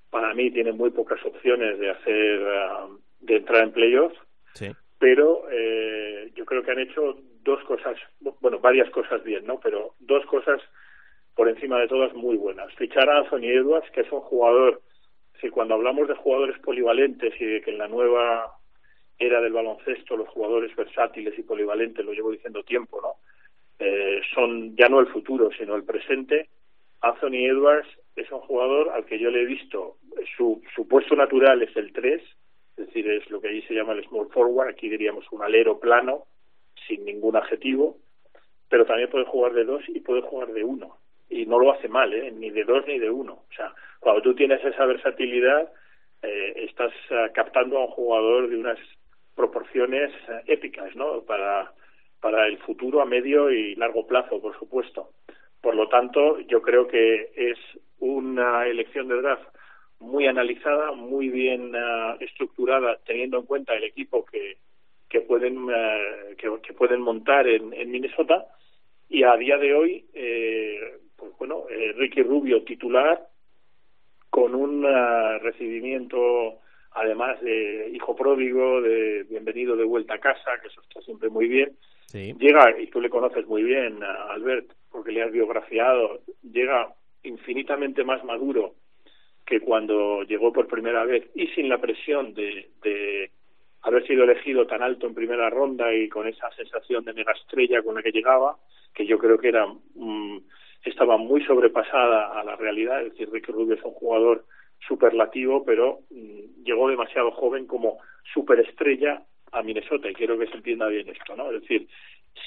para mí tiene muy pocas opciones de hacer, ah, de entrar en playoffs Sí. pero eh, yo creo que han hecho dos cosas, bueno, varias cosas bien, ¿no? Pero dos cosas por encima de todas muy buenas. Fichar a Anthony Edwards, que es un jugador, si cuando hablamos de jugadores polivalentes y de que en la nueva era del baloncesto los jugadores versátiles y polivalentes, lo llevo diciendo tiempo, ¿no? Eh, son ya no el futuro, sino el presente. Anthony Edwards es un jugador al que yo le he visto, su, su puesto natural es el 3, es decir, es lo que allí se llama el small forward, aquí diríamos un alero plano, sin ningún adjetivo, pero también puede jugar de dos y puede jugar de uno. Y no lo hace mal, ¿eh? ni de dos ni de uno. O sea, cuando tú tienes esa versatilidad, eh, estás eh, captando a un jugador de unas proporciones eh, épicas, ¿no? Para, para el futuro a medio y largo plazo, por supuesto. Por lo tanto, yo creo que es una elección de draft muy analizada, muy bien ah, estructurada, teniendo en cuenta el equipo que, que pueden que, que pueden montar en, en Minnesota y a día de hoy eh, pues bueno eh, Ricky Rubio titular con un eh, recibimiento además de hijo pródigo de bienvenido de vuelta a casa que eso está siempre muy bien Sí. llega y tú le conoces muy bien a Albert porque le has biografiado llega infinitamente más maduro que cuando llegó por primera vez y sin la presión de, de haber sido elegido tan alto en primera ronda y con esa sensación de mega estrella con la que llegaba, que yo creo que era mm, estaba muy sobrepasada a la realidad, es decir, Ricky Rubio es un jugador superlativo, pero mm, llegó demasiado joven como superestrella a Minnesota y quiero que se entienda bien esto, ¿no? Es decir,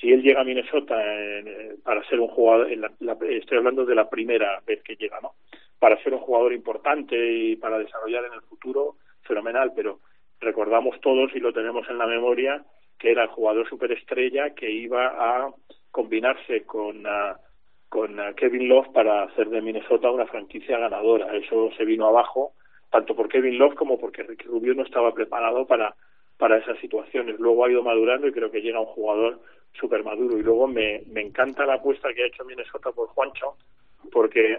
si él llega a Minnesota eh, para ser un jugador, en la- la- estoy hablando de la primera vez que llega, ¿no? Para ser un jugador importante y para desarrollar en el futuro, fenomenal, pero recordamos todos y lo tenemos en la memoria que era el jugador superestrella que iba a combinarse con ah, con ah, Kevin Love para hacer de Minnesota una franquicia ganadora. Eso se vino abajo tanto por Kevin Love como porque Ricky Rubio no estaba preparado para para esas situaciones. Luego ha ido madurando y creo que llega un jugador súper maduro. Y luego me, me encanta la apuesta que ha hecho Minnesota por Juancho, porque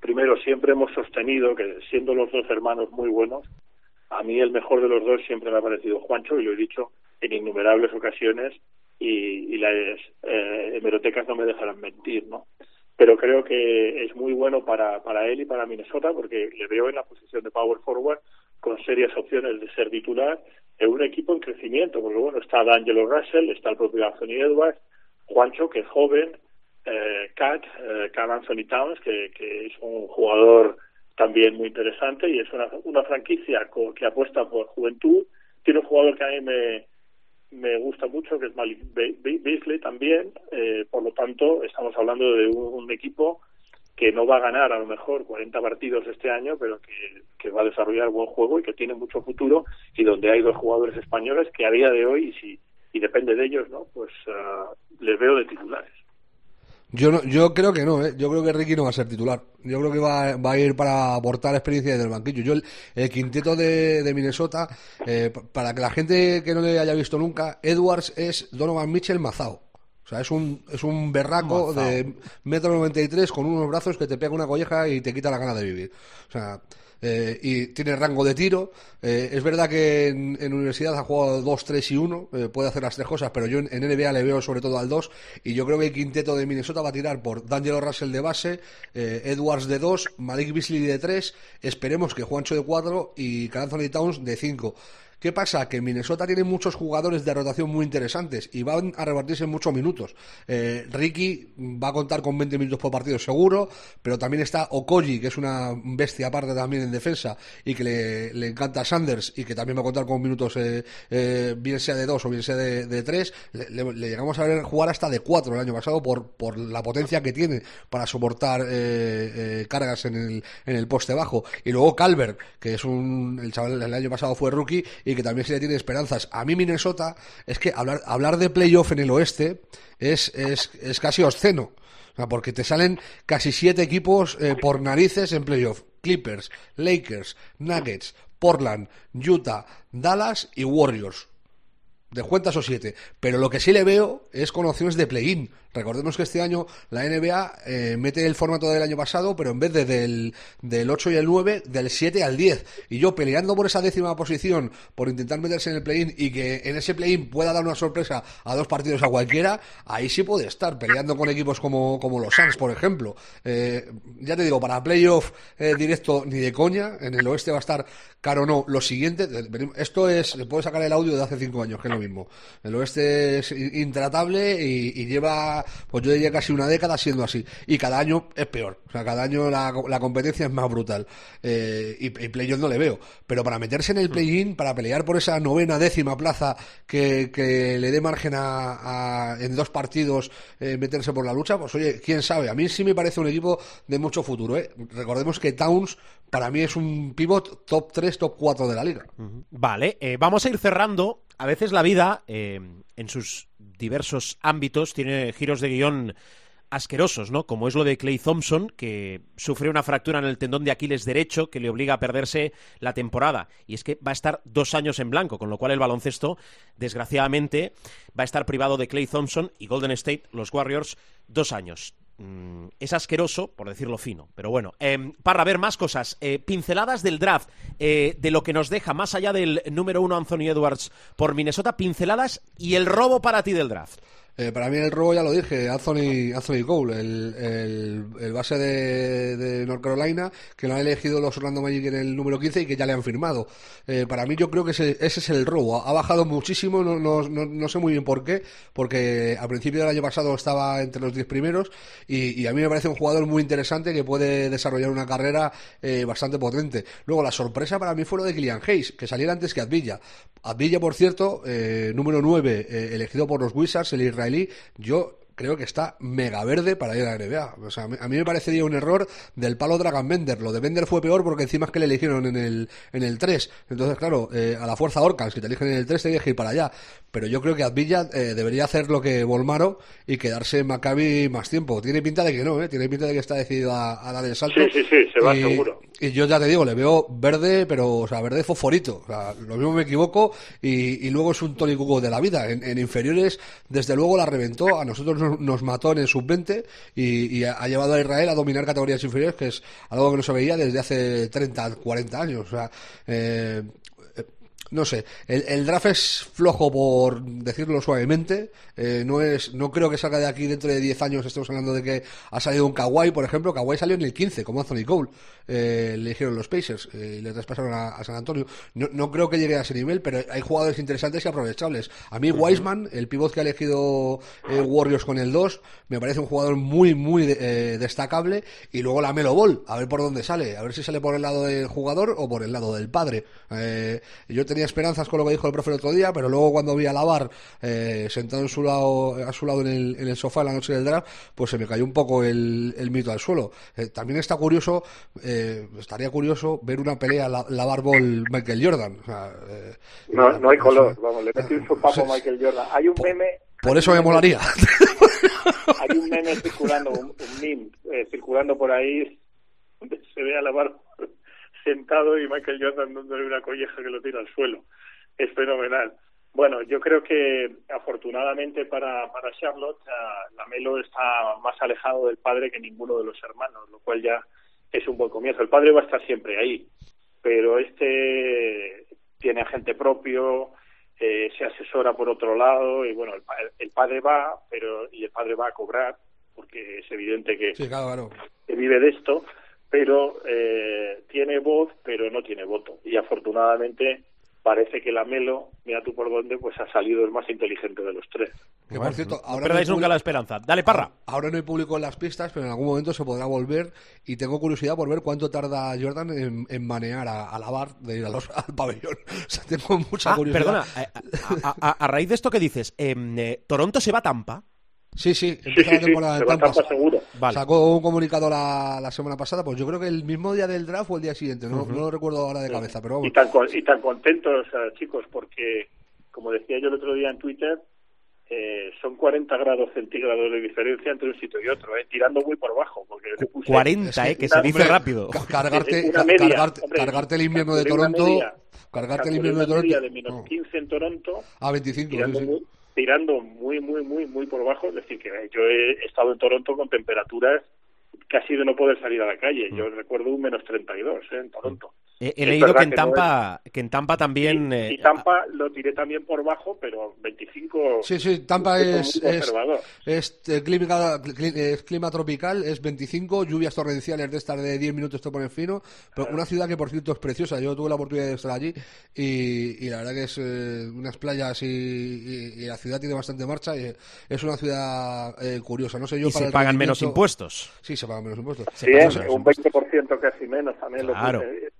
primero siempre hemos sostenido que siendo los dos hermanos muy buenos, a mí el mejor de los dos siempre me ha parecido Juancho y lo he dicho en innumerables ocasiones y, y las eh, hemerotecas no me dejarán mentir, ¿no? Pero creo que es muy bueno para, para él y para Minnesota porque le veo en la posición de power forward con serias opciones de ser titular en un equipo en crecimiento, porque bueno, está D'Angelo Russell, está el propio Anthony Edwards, Juancho, que es joven, eh, Cat, eh, Carl Anthony Towns, que, que es un jugador también muy interesante y es una, una franquicia que apuesta por juventud. Tiene un jugador que a mí me, me gusta mucho, que es Malik Be- Be- Beasley también. Eh, por lo tanto, estamos hablando de un, equipo que no va a ganar a lo mejor 40 partidos este año, pero que, que va a desarrollar buen juego y que tiene mucho futuro y donde hay dos jugadores españoles que a día de hoy, y si y depende de ellos, no, pues ah, les veo de titulares. Yo, no, yo creo que no, ¿eh? yo creo que Ricky no va a ser titular. Yo creo que va, va a ir para aportar experiencia desde el banquillo. Yo el, el quinteto de, de Minnesota, eh, pa- para que la gente que no le haya visto nunca, Edwards es Donovan Mitchell mazao. O sea, es un, es un berraco Mazao. de metro noventa y tres con unos brazos que te pega una colleja y te quita la gana de vivir. O sea, eh, y tiene rango de tiro. Eh, es verdad que en, universidad ha jugado 2, 3 y 1, eh, puede hacer las tres cosas, pero yo en, en NBA le veo sobre todo al 2 y yo creo que el quinteto de Minnesota va a tirar por D'Angelo Russell de base, eh, Edwards de 2, Malik Beasley de 3, esperemos que Juancho de 4 y Anthony Towns de 5. ¿Qué pasa? Que Minnesota tiene muchos jugadores de rotación muy interesantes y van a repartirse muchos minutos. Eh, Ricky va a contar con 20 minutos por partido seguro, pero también está Okoji, que es una bestia aparte también en defensa y que le, le encanta a Sanders y que también va a contar con minutos, eh, eh, bien sea de 2 o bien sea de, de 3. Le, le- le llegamos a ver jugar hasta de 4 el año pasado por, por la potencia que tiene para soportar eh, eh, cargas en el, en el poste bajo. Y luego Calvert, que es un, el chaval el año pasado fue rookie y que también se le tiene esperanzas. A mí Minnesota es que hablar, hablar de playoff en el oeste es, es, es casi obsceno. Porque te salen casi siete equipos eh, por narices en playoff. Clippers, Lakers, Nuggets, Portland, Utah, Dallas y Warriors. De cuentas o siete. Pero lo que sí le veo es con opciones de play-in. Recordemos que este año la NBA eh, mete el formato del año pasado, pero en vez de del, del 8 y el 9, del 7 al 10. Y yo peleando por esa décima posición, por intentar meterse en el play-in y que en ese play-in pueda dar una sorpresa a dos partidos a cualquiera, ahí sí puede estar peleando con equipos como, como los Suns, por ejemplo. Eh, ya te digo, para playoff eh, directo ni de coña, en el oeste va a estar caro no. Lo siguiente, eh, esto es, se puede sacar el audio de hace cinco años, que lo mismo. El oeste es intratable y, y lleva, pues yo diría casi una década siendo así. Y cada año es peor. O sea, cada año la, la competencia es más brutal. Eh, y, y playoff no le veo. Pero para meterse en el play-in, para pelear por esa novena, décima plaza que, que le dé margen a, a- en dos partidos eh, meterse por la lucha, pues oye, quién sabe. A mí sí me parece un equipo de mucho futuro. ¿eh? Recordemos que Towns para mí es un pivot top 3, top 4 de la liga. Vale, eh, vamos a ir cerrando. A veces la vida, eh, en sus diversos ámbitos, tiene giros de guion asquerosos, ¿no? Como es lo de Clay Thompson, que sufre una fractura en el tendón de Aquiles derecho que le obliga a perderse la temporada. Y es que va a estar dos años en blanco, con lo cual el baloncesto, desgraciadamente, va a estar privado de Clay Thompson y Golden State, los Warriors, dos años. Mm, es asqueroso, por decirlo fino, pero bueno. Eh, para ver más cosas, eh, pinceladas del draft, eh, de lo que nos deja más allá del número uno Anthony Edwards por Minnesota, pinceladas y el robo para ti del draft. Eh, para mí el robo ya lo dije, Anthony, Anthony Cole, el, el, base de, North Carolina, que lo han elegido los Orlando Magic en el número 15 y que ya le han firmado. Eh, para mí yo creo que ese, ese, es el robo. Ha bajado muchísimo, no, no, no, sé muy bien por qué, porque al principio del año pasado estaba entre los 10 primeros y, y, a mí me parece un jugador muy interesante que puede desarrollar una carrera eh, bastante potente. Luego la sorpresa para mí fue lo de Killian Hayes, que saliera antes que Advilla. Advilla, por cierto, eh, número 9, elegido por los Wizards, el israelí yo creo que está mega verde para ir a la NBA. O sea, a mí me parecería un error del palo Dragon Bender. Lo de Bender fue peor porque encima es que le eligieron en el, en el 3. Entonces, claro, eh, a la fuerza Orcans, que te eligen en el 3, te que ir para allá. Pero yo creo que Advilla eh, debería hacer lo que Volmaro y quedarse en Maccabi más tiempo. Tiene pinta de que no, ¿eh? Tiene pinta de que está decidido a, a dar el salto. Sí, sí, sí, se va y, seguro. Y yo ya te digo, le veo verde, pero, o sea, verde fosforito. O sea, lo mismo me equivoco y, y luego es un Tony Cuco de la vida. En, inferiores, desde luego la reventó, a nosotros nos, nos mató en el sub-20 y, y, ha llevado a Israel a dominar categorías inferiores, que es algo que no se veía desde hace 30, 40 años. O sea, eh, no sé, el, el, draft es flojo por decirlo suavemente, eh, no es, no creo que salga de aquí dentro de 10 años, estemos hablando de que ha salido un Kawhi, por ejemplo, Kawhi salió en el 15, como Anthony Cole, eh, le dijeron los Pacers eh, y le traspasaron a, a, San Antonio, no, no, creo que llegue a ese nivel, pero hay jugadores interesantes y aprovechables. A mí. Wiseman, el pivot que ha elegido eh, Warriors con el 2, me parece un jugador muy, muy eh, destacable, y luego la Melo Ball, a ver por dónde sale, a ver si sale por el lado del jugador o por el lado del padre. Eh, yo tenía esperanzas con lo que dijo el profe el otro día, pero luego cuando vi a Lavar eh, sentado en su lado, a su lado en el, en el, sofá la noche del draft, pues se me cayó un poco el, el mito al suelo. Eh, también está curioso, eh, estaría curioso ver una pelea la, Lavar Ball Michael Jordan. O sea, eh, no, no hay color, vamos, le metí un sopapo a Michael Jordan. Hay un meme. Por eso me molaría. Hay un meme circulando, un, un meme eh, circulando por ahí donde se ve a Lavar sentado y Michael Jordan dándole una colleja que lo tira al suelo. Es fenomenal. Bueno, yo creo que afortunadamente para, para Charlotte, uh, la Melo está más alejado del padre que ninguno de los hermanos, lo cual ya es un buen comienzo. El padre va a estar siempre ahí, pero este tiene agente propio, eh, se asesora por otro lado y bueno, el, el, padre va, pero y el padre va a cobrar porque es evidente que, sí, claro. que vive de esto pero eh, tiene voz, pero no tiene voto. Y afortunadamente parece que la Melo, mira tú por dónde, pues ha salido el más inteligente de los tres. Que por cierto, ahora no perdáis no nunca la esperanza. Dale, Parra. Ahora no hay público en las pistas, pero en algún momento se podrá volver y tengo curiosidad por ver cuánto tarda Jordan en, en manear a, a, la bar de ir a los, al pabellón. O sea, tengo mucha ah, curiosidad. Perdona, a, a, a, raíz de esto que dices, eh, ¿Toronto se va a Tampa? Sí, sí, empieza sí, la temporada sí, de Tampa. seguro. Vale. Sacó un comunicado la, la, semana pasada, pues yo creo que el mismo día del draft o el día siguiente, no, uh -huh. no lo recuerdo ahora de cabeza, pero vamos. Y tan, y tan contentos, uh, chicos, porque, como decía yo el otro día en Twitter, eh, son 40 grados centígrados de diferencia entre un sitio y otro, eh, tirando muy por bajo. Porque puse, 40, eh, que se dice rápido. Cargarte, media, cargarte, hombre, cargarte, el invierno de Toronto. Media, cargarte el invierno de Toronto. De menos 15 en Toronto. A 25, tirando sí, sí. Tirando muy, muy, muy, muy por bajo. Es decir, que yo he estado en Toronto con temperaturas casi de no poder salir a la calle. Yo recuerdo un menos 32 ¿eh? en Toronto. He, he leído que en, Tampa, no es... que en Tampa también... Y, eh... y, Tampa lo tiré también por bajo, pero 25... Sí, sí, Tampa es, es, es, eh, clima, es, clima, tropical, es 25, lluvias torrenciales de estas de 10 minutos te ponen fino, pero claro. una ciudad que por cierto es preciosa, yo tuve la oportunidad de estar allí y, y la verdad que es eh, unas playas y, y, y, la ciudad tiene bastante marcha y es una ciudad eh, curiosa, no sé yo... Y para se pagan menos impuestos. Sí, se pagan menos impuestos. Sí, un 20% casi menos también claro. lo que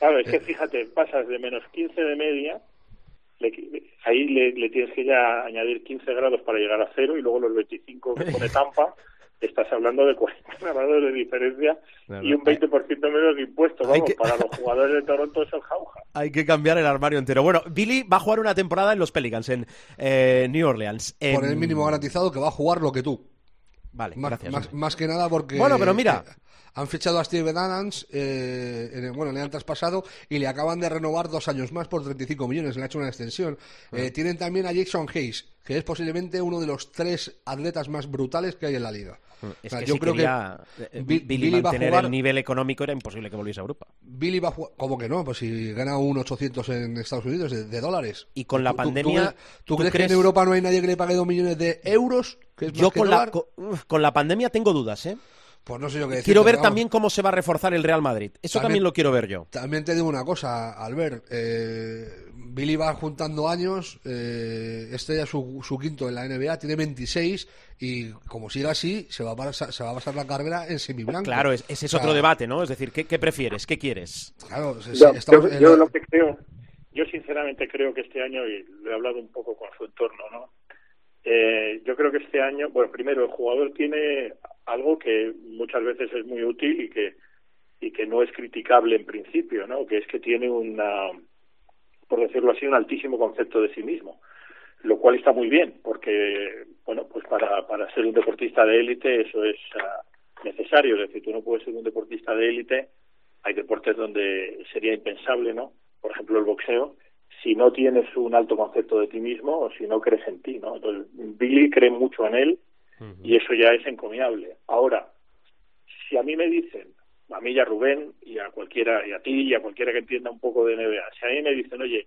Claro, es que fíjate, pasas de menos 15 de media, le, ahí le, le, tienes que ya añadir 15 grados para llegar a cero y luego los 25 que pone Tampa, estás hablando de 40 grados de diferencia y un 20% menos de impuestos. Vamos, que... para los jugadores de Toronto es el jauja. Hay que cambiar el armario entero. Bueno, Billy va a jugar una temporada en los Pelicans, en eh, New Orleans. Por el mínimo garantizado que va a jugar lo que tú. Vale, Más, gracias. más, más que nada porque. Bueno, pero mira. eh, han fichado a Steven Adams, eh, en el- bueno, le han traspasado y le acaban de renovar dos años más por 35 millones, le ha hecho una extensión. Ah. Eh, tienen también a Jason Hayes, que es posiblemente uno de los tres atletas más brutales que hay en la liga. Es O sea, que yo si creo quería, que eh, Bi- Billy, Billy va a jugar- el nivel económico era imposible que volviese a Europa. Billy va a jugar, ¿cómo que no? Pues si gana un 800 en Estados Unidos de, de dólares. Y con la ¿Tú- tú- pandemia, ¿Tú, crees, ¿tú tú crees que en Europa no hay nadie que le pague dos millones de euros? Que es más Yo que con la, con la pandemia tengo dudas, ¿eh? Pues no sé yo qué decirte, Quiero ver también cómo se va a reforzar el Real Madrid. Eso también, También- lo quiero ver yo. También te digo una cosa, Albert. eh, Billy va juntando años. eh, este ya es su, su quinto en la NBA, tiene 26. Y como siga así, se va a pasar, se va a pasar la carrera en semiblanco. Claro, es- ese es O sea, otro debate, ¿no? Es decir, ¿qué, qué prefieres? ¿Qué quieres? Claro, Yo, se- estamos yo- en yo la- lo que creo, yo sinceramente creo que este año, y lo he hablado un poco con su entorno, ¿no? Eh, yo creo que este año, bueno, primero el jugador tiene algo que muchas veces es muy útil y que y que no es criticable en principio, ¿no? Que es que tiene una, por decirlo así, un altísimo concepto de sí mismo, lo cual está muy bien, porque, bueno, pues para, para ser un deportista de élite eso es ah, necesario, es decir, tú no puedes ser un deportista de élite, hay deportes donde sería impensable, ¿no? Por ejemplo, el boxeo, si no tienes un alto concepto de ti mismo o si no crees en ti, ¿no? Entonces, Billy cree mucho en él y eso ya es encomiable. Ahora, si a mí me dicen, a mí y a Rubén y a cualquiera, y a ti y a cualquiera que entienda un poco de NBA, si a mí me dicen, oye,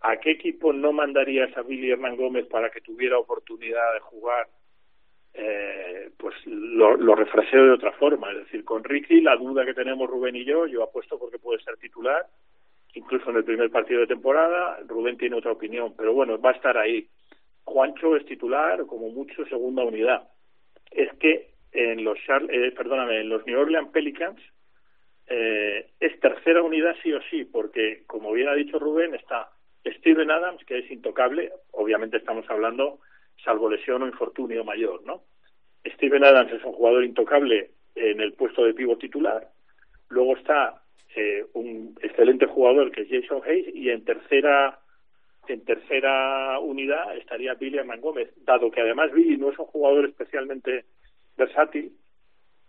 ¿a qué equipo no mandarías a Billy Hernán Gómez para que tuviera oportunidad de jugar? Eh, pues lo, lo refraseo de otra forma, es decir, con Ricky la duda que tenemos Rubén y yo, yo apuesto porque puede ser titular, incluso en el primer partido de temporada, Rubén tiene otra opinión, pero bueno, va a estar ahí. Juancho es titular, como mucho, segunda unidad. Es que en los, Char- eh, perdóname, en los New Orleans Pelicans eh, es tercera unidad sí o sí, porque como bien ha dicho Rubén, está Steven Adams, que es intocable, obviamente estamos hablando salvo lesión o infortunio mayor, ¿no? Steven Adams es un jugador intocable en el puesto de pivo titular, luego está eh, un excelente jugador que es Jason Hayes y en tercera en tercera unidad estaría Billy Hernán Gómez, dado que además Billy no es un jugador especialmente versátil,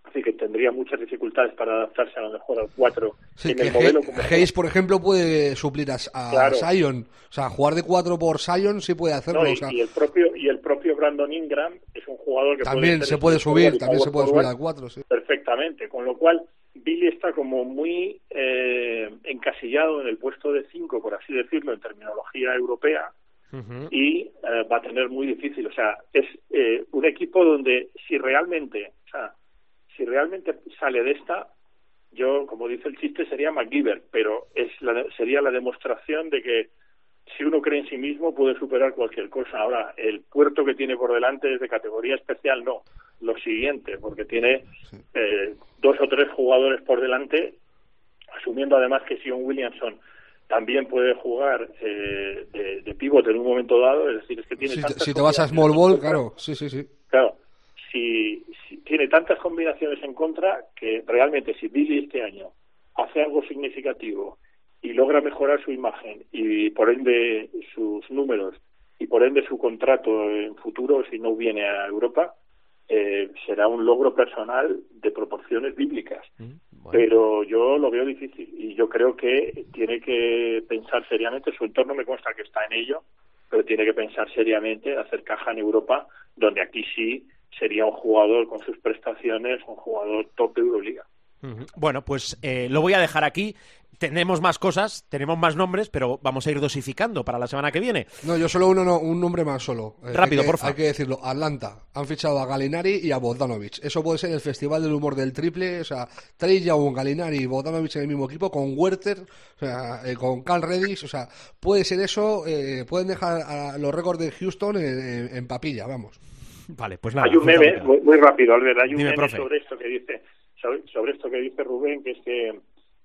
así que tendría muchas dificultades para adaptarse a lo mejor al 4 Sí, en que el modelo Hay- como Hayes, por ejemplo, puede suplir a, a Claro. Zion. O sea, jugar de 4 por Zion sí puede hacerlo. No, y, o sea, y el propio y el propio Brandon Ingram es un jugador que también puede se puede subir, también se puede subir al 4. Sí. perfectamente, con lo cual Billy está como muy eh, encasillado en el puesto de 5, por así decirlo, en terminología europea, y eh, va a tener muy difícil. O sea, es eh, un equipo donde si realmente, o sea, si realmente sale de esta, yo, como dice el chiste, sería MacGyver, pero es la, sería la demostración de que si uno cree en sí mismo puede superar cualquier cosa. Ahora, el puerto que tiene por delante es de categoría especial, no. Lo siguiente, porque tiene eh, dos o tres jugadores por delante, asumiendo además que Sion Williamson también puede jugar eh, de, de pivote en un momento dado, es decir, es que tiene Si, te- tantas si te vas a Small Ball, claro, sí, sí, sí. Claro, si, si tiene tantas combinaciones en contra que realmente si Billy este año hace algo significativo y logra mejorar su imagen y por ende sus números y por ende su contrato en futuro si no viene a Europa, eh, será un logro personal de proporciones bíblicas. Pero yo lo veo difícil y yo creo que tiene que pensar seriamente, su entorno me consta que está en ello, pero tiene que pensar seriamente hacer caja en Europa, donde aquí sí sería un jugador con sus prestaciones, un jugador top de Euroliga. Bueno, pues eh, lo voy a dejar aquí. Tenemos más cosas, tenemos más nombres, pero vamos a ir dosificando para la semana que viene. No, yo solo uno, no, un nombre más solo. Eh, Rápido, hay que, porfa. Hay que decirlo. Atlanta. Han fichado a Galinari y a Bogdanovic. Eso puede ser el festival del humor del triple. O sea, Trey Young, Galinari y Bogdanovic en el mismo equipo, con Werther, o sea, eh, con Cal Reddish. O sea, puede ser eso. eh, pueden dejar a los récords de Houston en, en- en papilla, vamos. Vale, pues nada. hay un meme, apuntado muy, muy rápido, Albert, hay un Dime, meme profe. sobre esto que dice, sobre, sobre esto que dice Rubén, que es que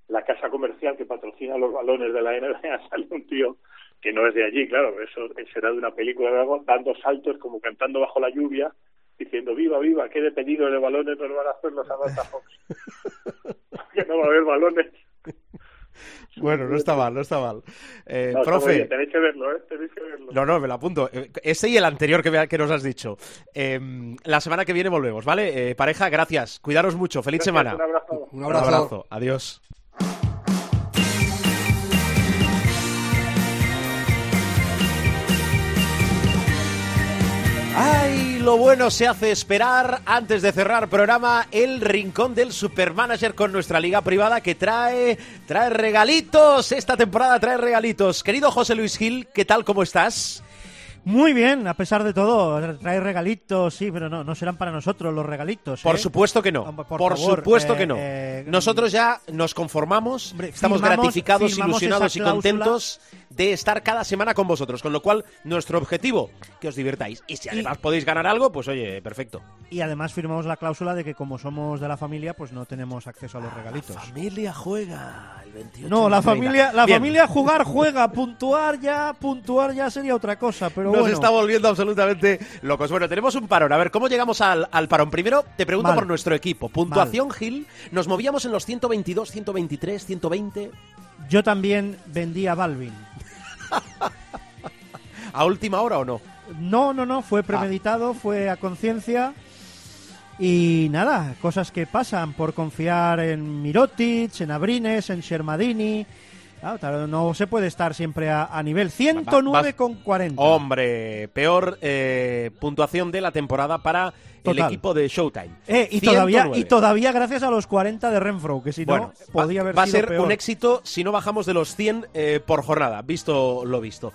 la casa comercial que patrocina los balones de la NBA sale un tío que no es de allí, claro, eso será de una película dando saltos como cantando bajo la lluvia, diciendo viva, viva, qué de pedido de balones nos van a hacer los Atlanta Hawks. que no va a haber balones. Bueno, no está mal, no está mal. Eh, No, profe, bien, tenéis que verlo, ¿eh? Tenéis que verlo. no, no, me lo apunto. Eh, Ese y el anterior que, me- que nos has dicho. Eh, la semana que viene volvemos, ¿vale? Eh, pareja, gracias. Cuidaros mucho. Feliz Gracias, semana. Un abrazo. Un Un abrazo. Adiós. ¡Ay! Lo bueno se hace esperar. Antes de cerrar programa, el rincón del Supermanager con nuestra liga privada que trae, trae regalitos. Esta temporada trae regalitos. Querido José Luis Gil, ¿qué tal? ¿Cómo estás? Muy bien, a pesar de todo. Trae regalitos, sí, pero no, no serán para nosotros los regalitos. Por ¿eh? supuesto que no. Por, por favor, supuesto eh, que no. eh, Nosotros ya nos conformamos, Hombre, estamos firmamos- gratificados, firmamos ilusionados y contentos de estar cada semana con vosotros. Con lo cual, nuestro objetivo, que os divirtáis. Y si además podéis ganar algo, pues oye, perfecto. Y además firmamos la cláusula de que como somos de la familia, pues no tenemos acceso a los regalitos. familia juega el 28. No, la familia, la Bien. familia jugar juega, puntuar ya, puntuar ya sería otra cosa, pero Nos bueno. está volviendo absolutamente locos. Bueno, tenemos un parón. A ver, ¿cómo llegamos al, al parón? Primero, te pregunto Mal. por nuestro equipo. Puntuación, Gil. Nos movíamos en los 122, 123, 120. Yo también vendí a Balvin. ¿A última hora o no? No, no, no, fue premeditado, fue a conciencia. Y nada, cosas que pasan por confiar en Mirotic, en Abrines, en Shermadini. Claro, no se puede estar siempre a, a nivel 109 con 40. Hombre, peor eh, puntuación de la temporada para el equipo de Showtime. Eh, y, todavía, 109. y todavía gracias a los 40 de Renfro, que si Bueno, no, podía va, haber va a sido ser peor. un éxito si no bajamos de los 100 eh, por jornada, visto lo visto.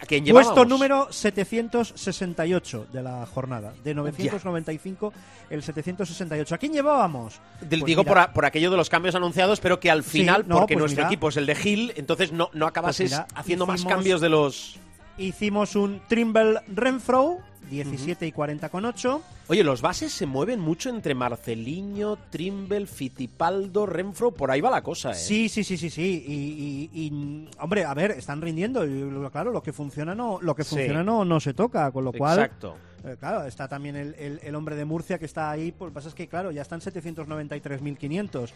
¿A quién Puesto número 768 de la jornada. De 995, el 768. ¿A quién llevábamos? Del- Pues digo por, a- por aquello de los cambios anunciados, pero que al Sí, final, no, porque pues nuestro mira. equipo es el de Gil, entonces no, no acabases Pues mira, haciendo más hicimos- cambios de los... Hicimos un Trimble Renfro, 17 y 40 con 8. Oye, los bases se mueven mucho entre Marceliño, Trimble, Fitipaldo, Renfro, por ahí va la cosa, ¿eh? Sí, sí, sí, sí, sí. Y, y- y, hombre, a ver, están rindiendo. Y claro, lo que funciona no, lo que Sí. funciona no, no se toca, con lo cual. Exacto. eh, claro, está también el, el- el hombre de Murcia que está ahí. Pues lo que pasa es que, claro, ya están 793.500.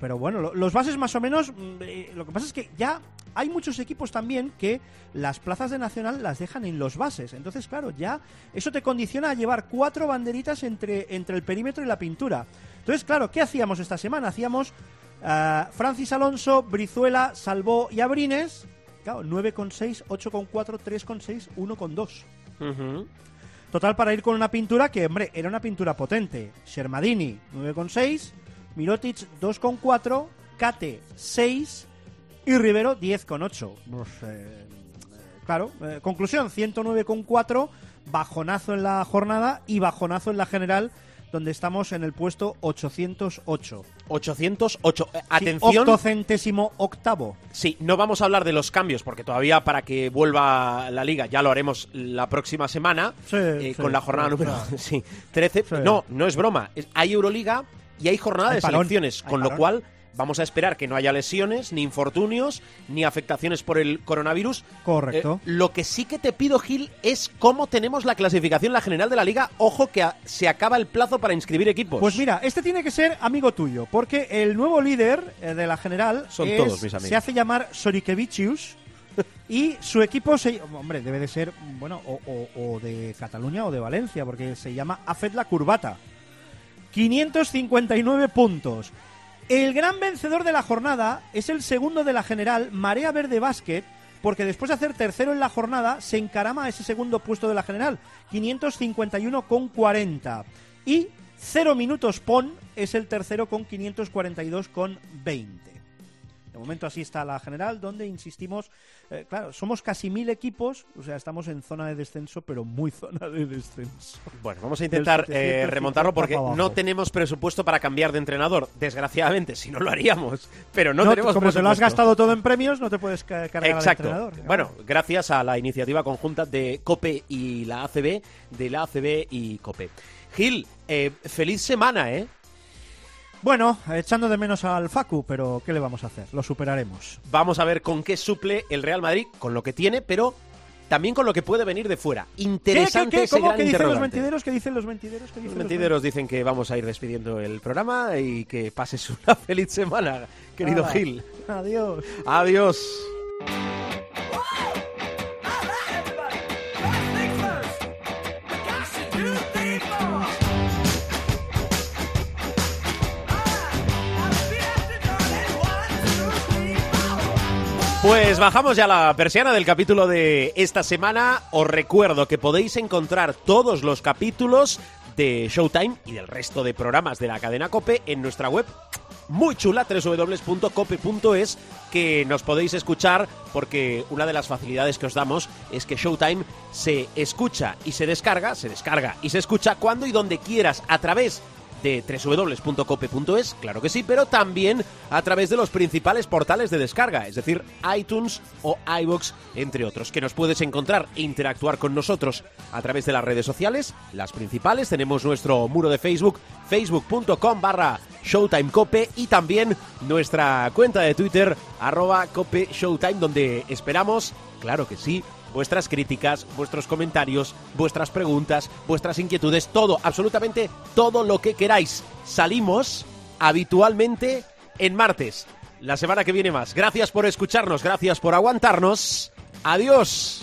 Pero bueno, lo- los bases más o menos. mm, eh, lo que pasa es que ya hay muchos equipos también que las plazas de Nacional las dejan en los bases. Entonces, claro, ya eso te condiciona a llevar cuatro banderitas entre, entre el perímetro y la pintura. Entonces, claro, ¿qué hacíamos esta semana? Hacíamos ah, Francis Alonso, Brizuela, Salvó y Abrines. Claro, 9,6, 8,4, 3,6, 1,2. Ujú. Total para ir con una pintura que, hombre, era una pintura potente. Shermadini, 9,6. Mirotic, 2,4. Kate, 6. Y Rivero, 10,8. Pues, eh, claro, eh, conclusión, 109,4. Bajonazo en la jornada y bajonazo en la general, donde estamos en el puesto 808. 808. Eh, Sí, Atención. octocentésimo octavo. Sí, no vamos a hablar de los cambios porque todavía para que vuelva la liga ya lo haremos la próxima semana Sí, eh, sí, con la jornada sí, número sí, 13. Sí. No, no es broma. Hay Euroliga y hay jornada Hay de parón, selecciones, hay con lo cual vamos a esperar que no haya lesiones, ni infortunios, ni afectaciones por el coronavirus. Correcto. Eh, lo que sí que te pido, Gil, es cómo tenemos la clasificación la general de la liga. Ojo que a- se acaba el plazo para inscribir equipos. Pues mira, este tiene que ser amigo tuyo, porque el nuevo líder eh, de la general Son es- todos mis amigos. se hace llamar Sorikevičius y su equipo se, hombre, debe de ser, bueno, o, o- o de Cataluña o de Valencia, porque se llama Afet la Curvata. 559 puntos. El gran vencedor de la jornada es el segundo de la general, Marea Verde Basket, porque después de hacer tercero en la jornada, se encarama a ese segundo puesto de la general, 551 con 40. Y 0 minutos PON es el tercero con 542 con 20. De momento así está la general, donde insistimos, eh, claro, somos casi mil equipos, o sea, estamos en zona de descenso, pero muy zona de descenso. Bueno, vamos a intentar eh, 750 remontarlo porque no tenemos presupuesto para cambiar de entrenador. Desgraciadamente, si no lo haríamos. Pero no, No, tenemos como te lo has presupuesto. gastado todo en premios, no te puedes ca- cargar Exacto. al entrenador. Bueno, gracias a la iniciativa conjunta de COPE y la ACB, de la ACB y COPE. Gil, eh, feliz semana, ¿eh? Bueno, echando de menos al Facu, pero ¿qué le vamos a hacer? Lo superaremos. Vamos a ver con qué suple el Real Madrid, con lo que tiene, pero también con lo que puede venir de fuera. Interesante ¿Qué, qué, qué? ese ¿Cómo gran que dicen los mentideros? ¿Qué dicen los mentideros? ¿Qué dicen Los los mentideros dicen que vamos a ir despidiendo el programa y que pases una feliz semana, querido Hala. Gil. Adiós. Adiós. Pues bajamos ya la persiana del capítulo de esta semana. Os recuerdo que podéis encontrar todos los capítulos de Showtime y del resto de programas de la cadena Cope en nuestra web muy chula, www.cope.es, que nos podéis escuchar porque una de las facilidades que os damos es que Showtime se escucha y se descarga, se descarga y se escucha cuando y donde quieras a través de www.cope.es, claro que sí, pero también a través de los principales portales de descarga, es decir, iTunes o iBox, entre otros, que nos puedes encontrar e interactuar con nosotros a través de las redes sociales, las principales, tenemos nuestro muro de Facebook, facebook.com barra Showtime Cope y también nuestra cuenta de Twitter, arroba Cope Showtime, donde esperamos, claro que sí, vuestras críticas, vuestros comentarios, vuestras preguntas, vuestras inquietudes, todo, absolutamente todo lo que queráis. Salimos habitualmente en martes. La semana que viene más. Gracias por escucharnos, gracias por aguantarnos. Adiós.